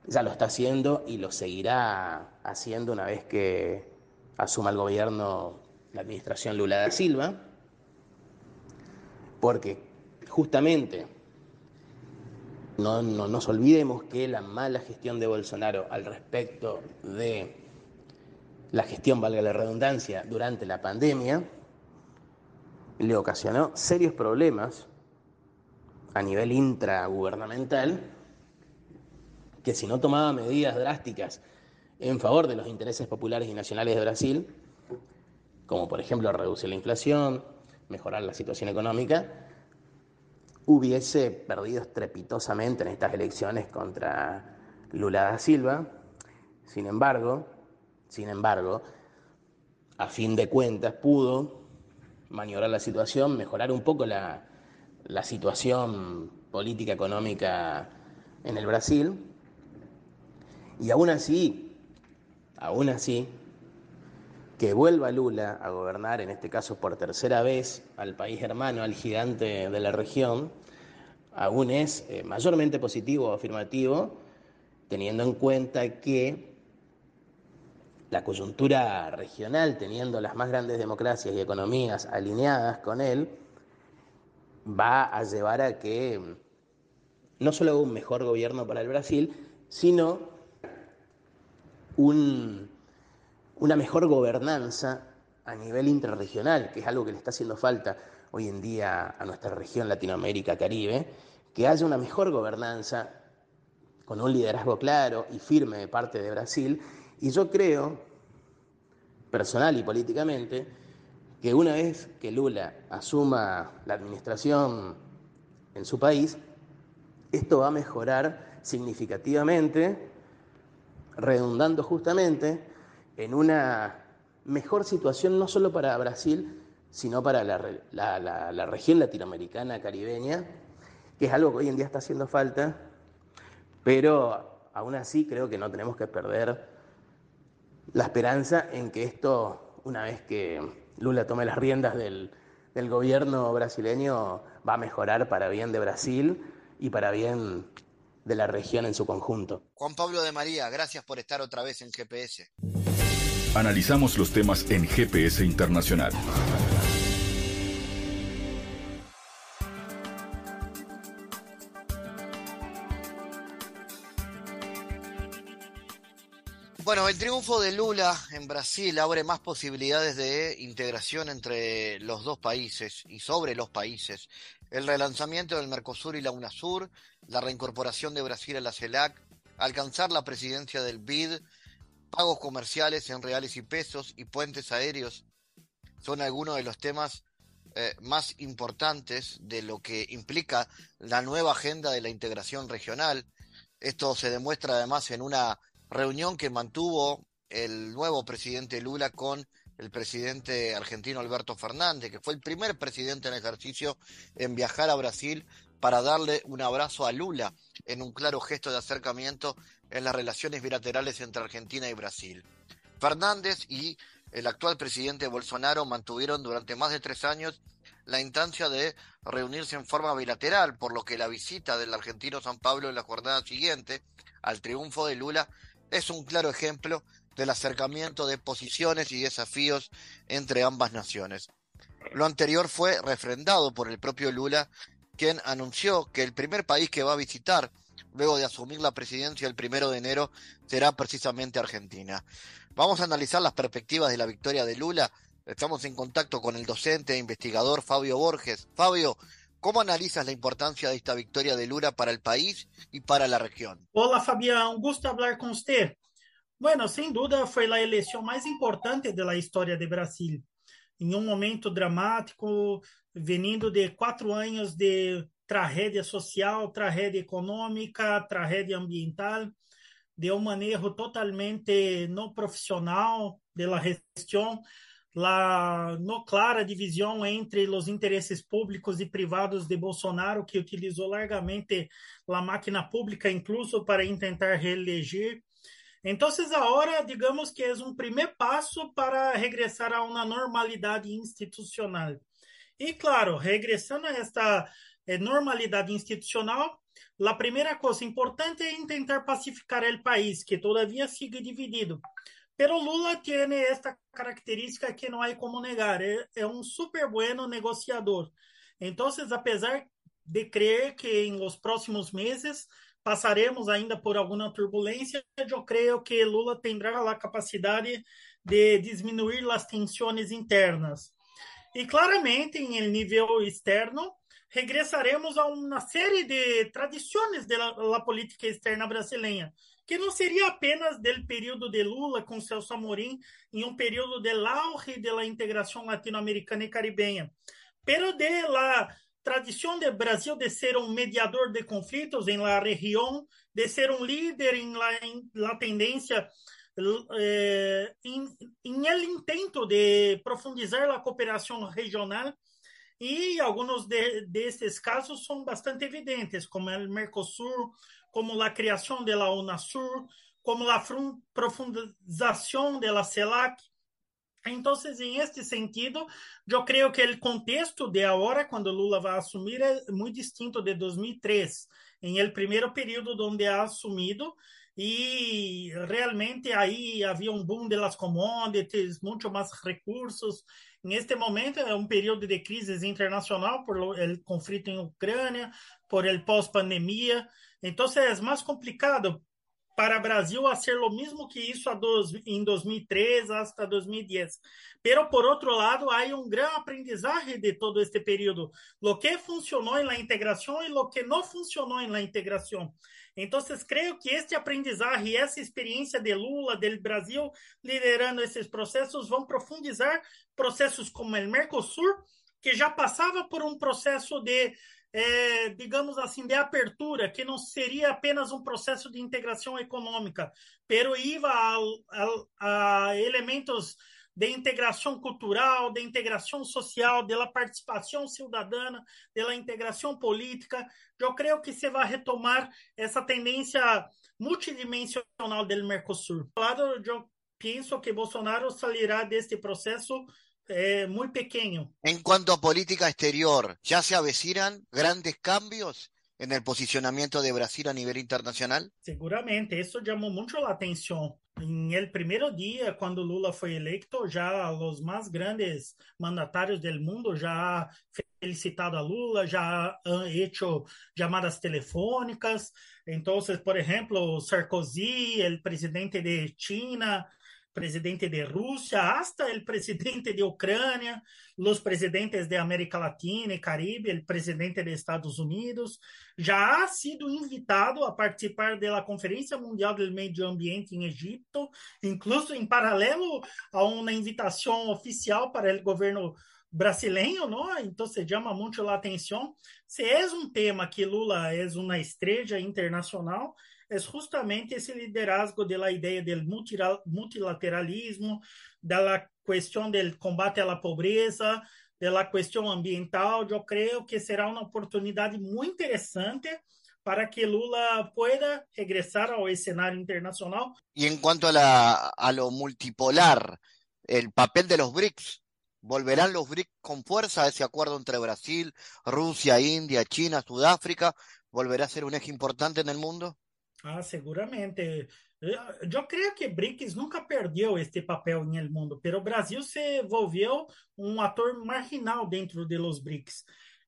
ya lo está haciendo y lo seguirá haciendo una vez que asuma el gobierno la administración Lula da Silva porque justamente no, nos olvidemos que la mala gestión de Bolsonaro al respecto de la gestión, valga la redundancia, durante la pandemia, le ocasionó serios problemas a nivel intragubernamental, que si no tomaba medidas drásticas en favor de los intereses populares y nacionales de Brasil, como por ejemplo reducir la inflación, mejorar la situación económica, hubiese perdido estrepitosamente en estas elecciones contra Lula da Silva. Sin embargo, sin embargo, a fin de cuentas pudo maniobrar la situación, mejorar un poco la, la situación política económica en el Brasil. Y aún así, aún así, que vuelva Lula a gobernar, en este caso por tercera vez, al país hermano, al gigante de la región, aún es eh, mayormente positivo o afirmativo, teniendo en cuenta que la coyuntura regional, teniendo las más grandes democracias y economías alineadas con él, va a llevar a que no solo un mejor gobierno para el Brasil, sino un una mejor gobernanza a nivel interregional, que es algo que le está haciendo falta hoy en día a nuestra región Latinoamérica Caribe, que haya una mejor gobernanza con un liderazgo claro y firme de parte de Brasil. Y yo creo, personal y políticamente, que una vez que Lula asuma la administración en su país, esto va a mejorar significativamente, redundando justamente en una mejor situación no solo para Brasil, sino para la, región latinoamericana, caribeña, que es algo que hoy en día está haciendo falta, pero aún así creo que no tenemos que perder la esperanza en que esto, una vez que Lula tome las riendas del, gobierno brasileño, va a mejorar para bien de Brasil y para bien de la región en su conjunto. Juan Pablo de María, gracias por estar otra vez en GPS. Analizamos los temas en GPS Internacional. Bueno, el triunfo de Lula en Brasil abre más posibilidades de integración entre los dos países y sobre los países. El relanzamiento del Mercosur y la UNASUR, la reincorporación de Brasil a la CELAC, alcanzar la presidencia del BID Pagos comerciales en reales y pesos y puentes aéreos son algunos de los temas eh, más importantes de lo que implica la nueva agenda de la integración regional. Esto se demuestra además en una reunión que mantuvo el nuevo presidente Lula con el presidente argentino Alberto Fernández, que fue el primer presidente en ejercicio en viajar a Brasil para darle un abrazo a Lula en un claro gesto de acercamiento en las relaciones bilaterales entre Argentina y Brasil. Fernández y el actual presidente Bolsonaro mantuvieron durante más de tres años la instancia de reunirse en forma bilateral, por lo que la visita del argentino San Pablo en la jornada siguiente al triunfo de Lula es un claro ejemplo del acercamiento de posiciones y desafíos entre ambas naciones. Lo anterior fue refrendado por el propio Lula, quien anunció que el primer país que va a visitar luego de asumir la presidencia el primero de enero, será precisamente Argentina. Vamos a analizar las perspectivas de la victoria de Lula. Estamos en contacto con el docente e investigador Fabio Borges. Fabio, ¿cómo analizas la importancia de esta victoria de Lula para el país y para la región? Hola Fabián, gusto hablar con usted. Bueno, sin duda fue la elección más importante de la historia de Brasil. En un momento dramático, veniendo de cuatro años de tragédia social, tragédia econômica, tragédia ambiental, de um manejo totalmente não profissional da gestão, la no clara divisão entre os interesses públicos e privados de Bolsonaro, que utilizou largamente a máquina pública, incluso para tentar reeleger. Então, agora, digamos que é um primeiro passo para regressar a uma normalidade institucional. E, claro, regressando a esta é, normalidade institucional, a primeira coisa importante é tentar pacificar o país, que todavia sigue dividido. Pero Lula tem esta característica que não há como negar, é, é um super bueno negociador. Então, apesar de crer que em los próximos meses passaremos ainda por alguma turbulência, eu creio que Lula terá a capacidade de diminuir as tensões internas. E claramente, em nível externo, regressaremos a uma série de tradições da política externa brasileira, que não seria apenas do período de Lula com Celso Amorim em um período de auge da integração latino-americana e caribenha, pero de la tradição do Brasil de ser um mediador de conflitos em la região, de ser um líder em la, la tendência eh, em, em el intento de profundizar a cooperação regional e alguns de, desses casos são bastante evidentes, como o Mercosul, como a criação da UNASUR, como a profundização da CELAC. Então, em este sentido, eu creio que o contexto de agora, quando Lula vai assumir, é muito distinto de 2003, em el primeiro período onde ha assumido, e realmente aí havia um boom das commodities, muito mais recursos, em este momento é um período de crise internacional por o conflito em Ucrânia, por el pós-pandemia. Então é mais complicado para o Brasil fazer o mesmo que isso em 2003 até 2010. Pero por outro lado, há um grande aprendizagem de todo este período, lo que funcionou na integração e lo que não funcionou na integração. Então, creio que este aprendizagem e essa experiência de Lula, do Brasil, liderando esses processos, vão profundizar processos como o Mercosul, que já passava por um processo de, eh, digamos assim, de apertura, que não seria apenas um processo de integração econômica, pero iba a, a, a elementos de integração cultural, de integração social, de la participação cidadana, de integração política. Eu creio que se vai retomar essa tendência multidimensional do Mercosul. Claro, eu penso que Bolsonaro sairá deste processo eh, muy pequeño. En cuanto a política exterior, ¿ya se avecinan grandes cambios en el posicionamiento de Brasil a nivel internacional? Seguramente, isso chamou muito a atenção. Em el primeiro dia, quando Lula foi eleito, já os mais grandes mandatários do mundo já felicitado a Lula, já han hecho chamadas telefônicas. Então, por exemplo, Sarkozy, o presidente de China, presidente de Rusia hasta el presidente de Ucrania, los presidentes de América Latina y Caribe, el presidente de Estados Unidos, já ha sido invitado a participar da Conferência Mundial do Meio Ambiente em Egipto, incluso em paralelo a uma invitação oficial para o governo brasileiro, não? Então se chama muito a atenção. Se é um tema que Lula é uma estrela internacional, é justamente esse liderazgo da ideia do multilateralismo, da questão do combate à pobreza, da questão ambiental. Eu creio que será uma oportunidade muito interessante para que Lula pueda regresar ao escenário internacional. E em quanto a, la, a lo multipolar, el papel de los BRICS, ¿volverán los BRICS con fuerza a ese acuerdo entre Brasil, Rusia, India, China, Sudáfrica? ¿Volverá a ser un eje importante en el mundo? Ah, seguramente. Eu creio que BRICS nunca perdeu este papel em el mundo, pero o Brasil se volveu um ator marginal dentro de los BRICS.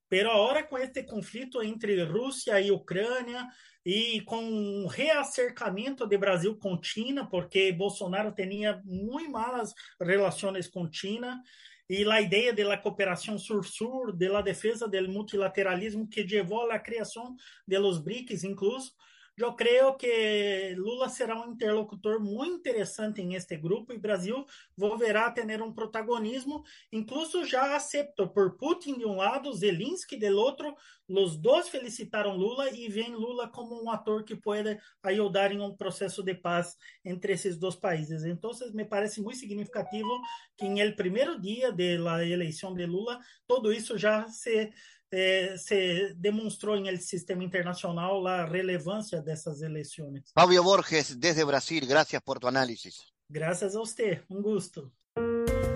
Pero agora com este conflito entre Rússia e Ucrânia e com um reacercamento de Brasil com China, porque Bolsonaro tinha muito malas relações com China, e a ideia da cooperação sur-sur, da defesa do multilateralismo que levou à criação de los BRICS, incluso, Eu creio que Lula será um interlocutor muito interessante em este grupo e Brasil volverá a ter um protagonismo, incluso já aceito por Putin de um lado, Zelensky do outro. Os dois felicitaram Lula e veem Lula como um ator que pode ajudar em um processo de paz entre esses dois países. Então, me parece muito significativo que em el primeiro dia da eleição de Lula, tudo isso já se eh, se demonstrou em el sistema internacional a relevância dessas eleições. Fabio Borges, desde Brasil, gracias por tu análisis. Gracias a usted, un gusto.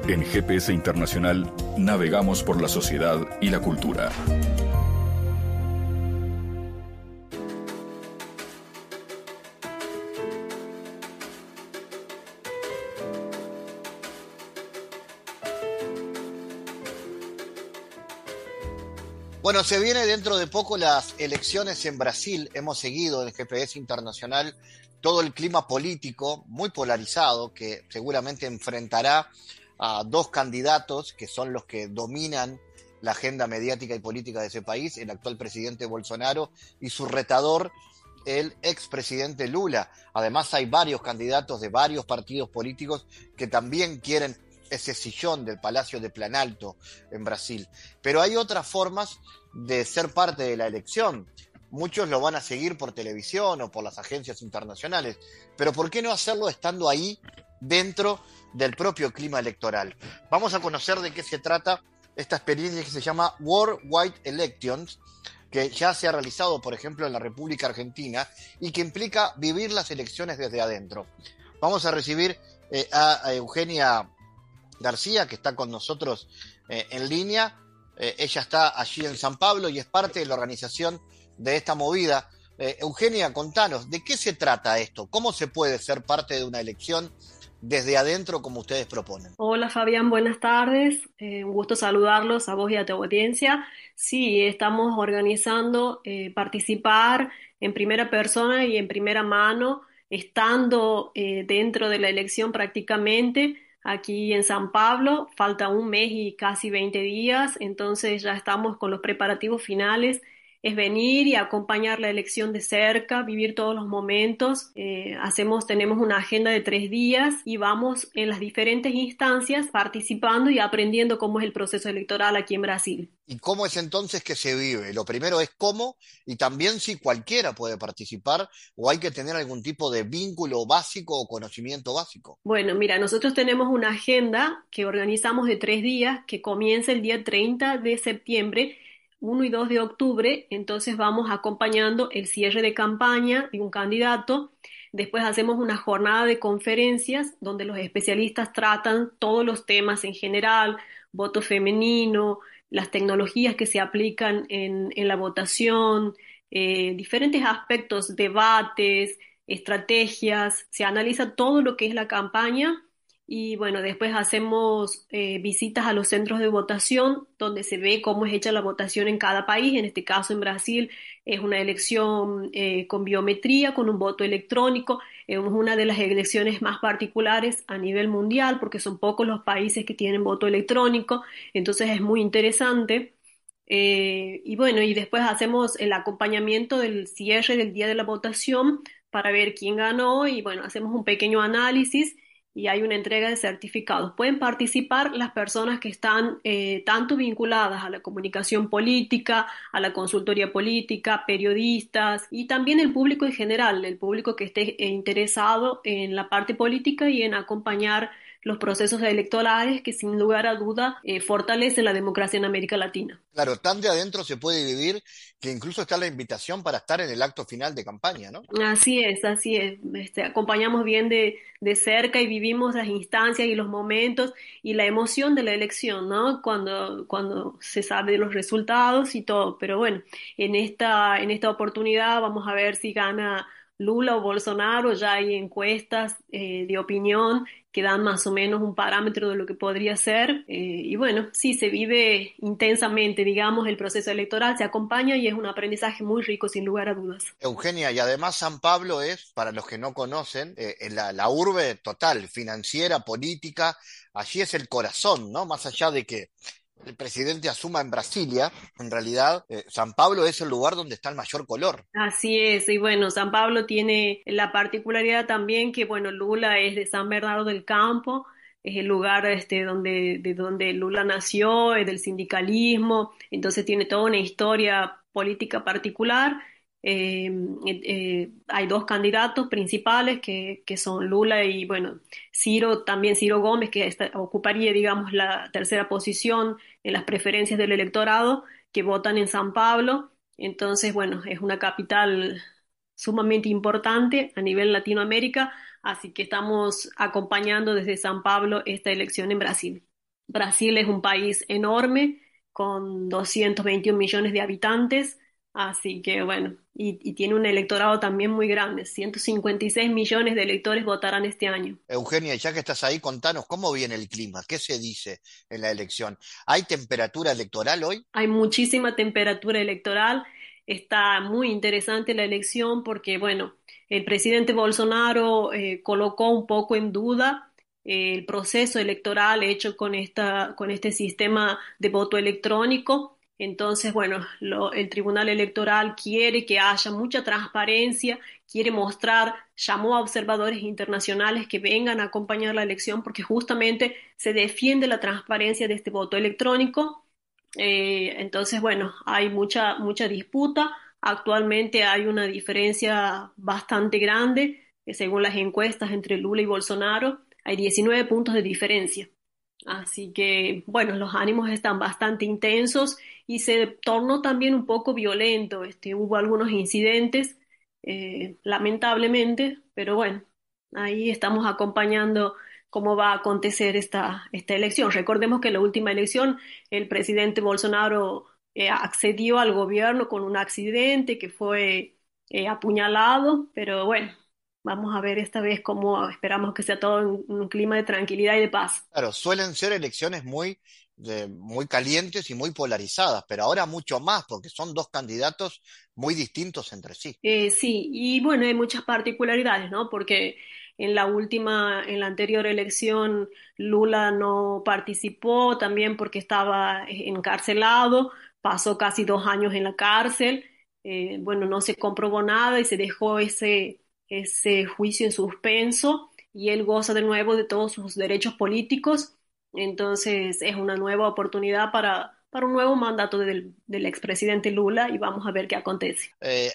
En GPS Internacional navegamos por la sociedad y la cultura. Bueno, se viene dentro de poco las elecciones en Brasil. Hemos seguido en GPS Internacional todo el clima político muy polarizado que seguramente enfrentará a dos candidatos que son los que dominan la agenda mediática y política de ese país, el actual presidente Bolsonaro y su retador el expresidente Lula. Además hay varios candidatos de varios partidos políticos que también quieren ese sillón del Palacio de Planalto en Brasil. Pero hay otras formas de ser parte de la elección. Muchos lo van a seguir por televisión o por las agencias internacionales, pero ¿por qué no hacerlo estando ahí dentro del propio clima electoral? Vamos a conocer de qué se trata esta experiencia que se llama Worldwide Elections, que ya se ha realizado, por ejemplo, en la República Argentina y que implica vivir las elecciones desde adentro. Vamos a recibir eh, a, Eugenia García, que está con nosotros eh, en línea. Eh, ella está allí en San Pablo y es parte de la organización de esta movida. Eugenia, contanos, ¿de qué se trata esto? ¿Cómo se puede ser parte de una elección desde adentro como ustedes proponen. Hola Fabián, buenas tardes. Eh, un gusto saludarlos a vos y a tu audiencia. Sí, estamos organizando eh, participar en primera persona y en primera mano, estando eh, dentro de la elección prácticamente aquí en San Pablo. Falta un mes y casi 20 días, entonces ya estamos con los preparativos finales es venir y acompañar la elección de cerca, vivir todos los momentos. Eh, hacemos, tenemos una agenda de tres días y vamos en las diferentes instancias participando y aprendiendo cómo es el proceso electoral aquí en Brasil. ¿Y cómo es entonces que se vive? Lo primero es cómo y también si cualquiera puede participar o hay que tener algún tipo de vínculo básico o conocimiento básico. Bueno, mira, nosotros tenemos una agenda que organizamos de tres días que comienza el día 30 de septiembre 1 y 2 de octubre, entonces vamos acompañando el cierre de campaña de un candidato. Después hacemos una jornada de conferencias donde los especialistas tratan todos los temas en general, voto femenino, las tecnologías que se aplican en, la votación, eh, diferentes aspectos, debates, estrategias, se analiza todo lo que es la campaña y bueno, después hacemos eh, visitas a los centros de votación donde se ve cómo es hecha la votación en cada país. En este caso, en Brasil, es una elección eh, con biometría, con un voto electrónico. Es una de las elecciones más particulares a nivel mundial porque son pocos los países que tienen voto electrónico. Entonces es muy interesante. Eh, y bueno, y después hacemos el acompañamiento del cierre del día de la votación para ver quién ganó y bueno, hacemos un pequeño análisis y hay una entrega de certificados. Pueden participar las personas que están eh, tanto vinculadas a la comunicación política, a la consultoría política, periodistas y también el público en general, el público que esté eh, interesado en la parte política y en acompañar los procesos electorales que sin lugar a duda eh, fortalecen la democracia en América Latina. Claro, tan de adentro se puede vivir que incluso está la invitación para estar en el acto final de campaña, ¿no? Así es, así es. Este, acompañamos bien de, de cerca y vivimos las instancias y los momentos y la emoción de la elección, ¿no? Cuando, cuando se sabe de los resultados y todo. Pero bueno, en esta, en esta oportunidad vamos a ver si gana Lula o Bolsonaro, ya hay encuestas eh, de opinión que dan más o menos un parámetro de lo que podría ser. Eh, y bueno, sí, se vive intensamente, digamos, el proceso electoral, se acompaña y es un aprendizaje muy rico, sin lugar a dudas. Eugenia, y además San Pablo es, para los que no conocen, eh, la, la urbe total, financiera, política, allí es el corazón, ¿no? Más allá de que el presidente asuma en Brasilia, en realidad eh, San Pablo es el lugar donde está el mayor color. Así es, y bueno, San Pablo tiene la particularidad también que, bueno, Lula es de San Bernardo del Campo, es el lugar este, donde, de donde Lula nació, es del sindicalismo, entonces tiene toda una historia política particular eh, eh, hay dos candidatos principales que, que, son Lula y, bueno, Ciro, también Ciro Gómez, que ocuparía, digamos, la tercera posición en las preferencias del electorado, que votan en San Pablo. Entonces, bueno, es una capital sumamente importante a nivel Latinoamérica, así que estamos acompañando desde San Pablo esta elección en Brasil. Brasil es un país enorme, con 221 millones de habitantes, Así que bueno, y, tiene un electorado también muy grande, 156 millones de electores votarán este año. Eugenia, ya que estás ahí, contanos cómo viene el clima, qué se dice en la elección. ¿Hay temperatura electoral hoy? Hay muchísima temperatura electoral, está muy interesante la elección porque bueno, el presidente Bolsonaro eh, colocó un poco en duda eh, el proceso electoral hecho con, esta, con este sistema de voto electrónico Entonces, bueno, lo, el Tribunal Electoral quiere que haya mucha transparencia, quiere mostrar, llamó a observadores internacionales que vengan a acompañar la elección porque justamente se defiende la transparencia de este voto electrónico. Eh, entonces, bueno, hay mucha, mucha disputa. Actualmente hay una diferencia bastante grande, eh, según las encuestas entre Lula y Bolsonaro, hay 19 puntos de diferencia. Así que, bueno, los ánimos están bastante intensos y se tornó también un poco violento. Este, hubo algunos incidentes, eh, lamentablemente, pero bueno, ahí estamos acompañando cómo va a acontecer esta, esta elección. Recordemos que en la última elección el presidente Bolsonaro eh, accedió al gobierno con un accidente que fue eh, apuñalado, pero bueno, Vamos a ver esta vez cómo esperamos que sea todo en un clima de tranquilidad y de paz. Claro, suelen ser elecciones muy, muy calientes y muy polarizadas, pero ahora mucho más, porque son dos candidatos muy distintos entre sí. Eh, sí, y bueno, hay muchas particularidades, ¿no? Porque en la última, en la anterior elección, Lula no participó también porque estaba encarcelado, pasó casi dos años en la cárcel, eh, bueno, no se comprobó nada y se dejó ese ese juicio en suspenso y él goza de nuevo de todos sus derechos políticos. Entonces es una nueva oportunidad para, para un nuevo mandato del, del expresidente Lula y vamos a ver qué acontece. Eh,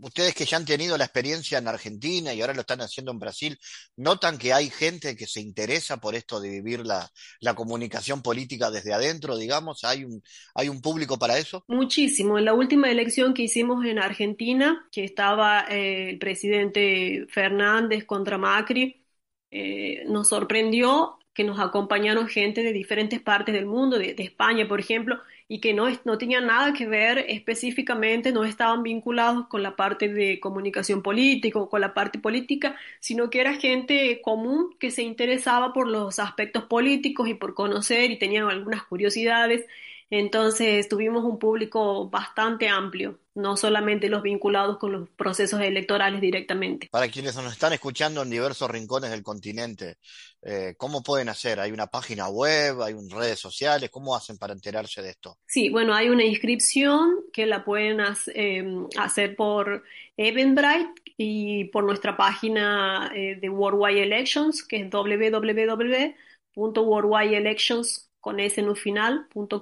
ustedes que ya han tenido la experiencia en Argentina y ahora lo están haciendo en Brasil, ¿notan que hay gente que se interesa por esto de vivir la, la comunicación política desde adentro, digamos? ¿Hay un, ¿Hay un público para eso? Muchísimo. En la última elección que hicimos en Argentina, que estaba eh, el presidente Fernández contra Macri, eh, nos sorprendió que nos acompañaron gente de diferentes partes del mundo, de, España, por ejemplo, y que no, no tenían nada que ver específicamente, no estaban vinculados con la parte de comunicación política o con la parte política, sino que era gente común que se interesaba por los aspectos políticos y por conocer y tenían algunas curiosidades. Entonces tuvimos un público bastante amplio, no solamente los vinculados con los procesos electorales directamente. Para quienes nos están escuchando en diversos rincones del continente, eh, ¿cómo pueden hacer? ¿Hay una página web? ¿Hay redes sociales? ¿Cómo hacen para enterarse de esto? Sí, bueno, hay una inscripción que la pueden eh, hacer por Eventbrite y por nuestra página eh, de Worldwide Elections, que es www.worldwideelections.com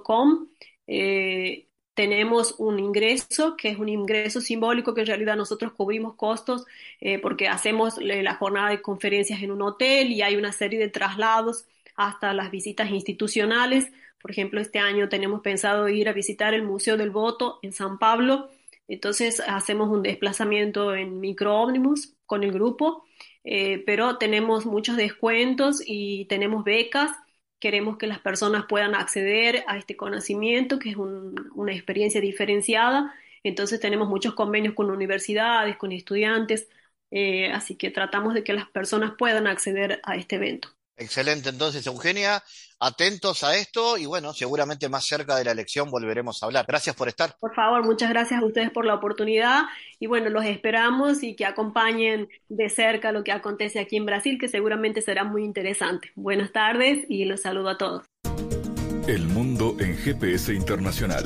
con. Eh, tenemos un ingreso, que es un ingreso simbólico que en realidad nosotros cubrimos costos eh, porque hacemos la jornada de conferencias en un hotel y hay una serie de traslados hasta las visitas institucionales. Por ejemplo, este año tenemos pensado ir a visitar el Museo del Voto en San Pablo. Entonces hacemos un desplazamiento en microómnibus con el grupo, eh, pero tenemos muchos descuentos y tenemos becas Queremos que las personas puedan acceder a este conocimiento, que es una experiencia diferenciada. Entonces tenemos muchos convenios con universidades, con estudiantes, eh, así que tratamos de que las personas puedan acceder a este evento. Excelente, entonces Eugenia, atentos a esto y bueno, seguramente más cerca de la elección volveremos a hablar. Gracias por estar. Por favor, muchas gracias a ustedes por la oportunidad y bueno, los esperamos y que acompañen de cerca lo que acontece aquí en Brasil, que seguramente será muy interesante. Buenas tardes y los saludo a todos. El mundo en GPS internacional.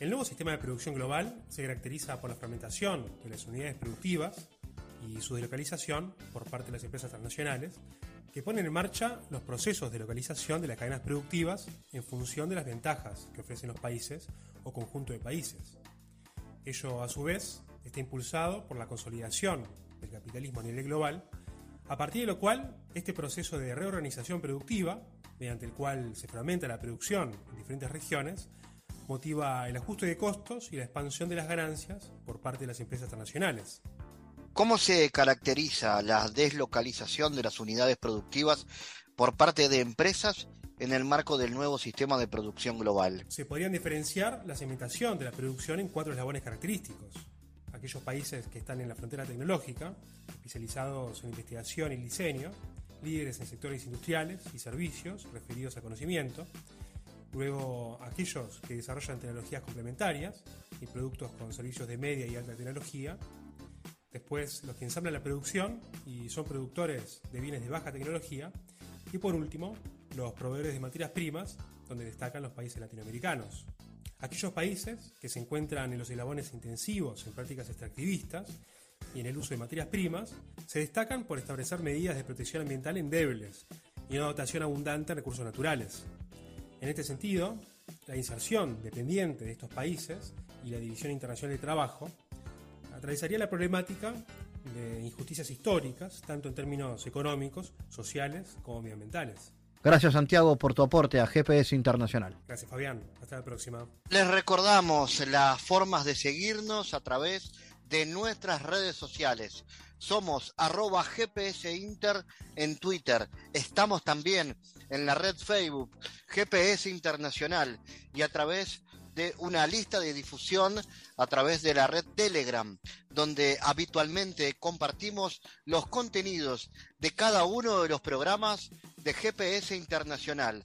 El nuevo sistema de producción global se caracteriza por la fragmentación de las unidades productivas y su deslocalización por parte de las empresas transnacionales, que ponen en marcha los procesos de localización de las cadenas productivas en función de las ventajas que ofrecen los países o conjunto de países. Ello, a su vez, está impulsado por la consolidación del capitalismo a nivel global, a partir de lo cual este proceso de reorganización productiva, mediante el cual se fragmenta la producción en diferentes regiones, motiva el ajuste de costos y la expansión de las ganancias por parte de las empresas transnacionales. ¿Cómo se caracteriza la deslocalización de las unidades productivas por parte de empresas en el marco del nuevo sistema de producción global? Se podrían diferenciar la segmentación de la producción en cuatro eslabones característicos. Aquellos países que están en la frontera tecnológica, especializados en investigación y diseño, líderes en sectores industriales y servicios referidos a conocimiento, luego aquellos que desarrollan tecnologías complementarias y productos con servicios de media y alta tecnología, después los que ensamblan la producción y son productores de bienes de baja tecnología, y por último, los proveedores de materias primas, donde destacan los países latinoamericanos. Aquellos países que se encuentran en los eslabones intensivos en prácticas extractivistas y en el uso de materias primas, se destacan por establecer medidas de protección ambiental endebles y una dotación abundante de recursos naturales. En este sentido, la inserción dependiente de estos países y la División Internacional de Trabajo atravesaría la problemática de injusticias históricas, tanto en términos económicos, sociales como medioambientales. Gracias Santiago por tu aporte a GPS Internacional. Gracias Fabián, hasta la próxima. Les recordamos las formas de seguirnos a través de nuestras redes sociales. Somos arroba GPS Inter en Twitter. Estamos también en la red Facebook GPS Internacional y a través de una lista de difusión a través de la red Telegram, donde habitualmente compartimos los contenidos de cada uno de los programas de GPS Internacional,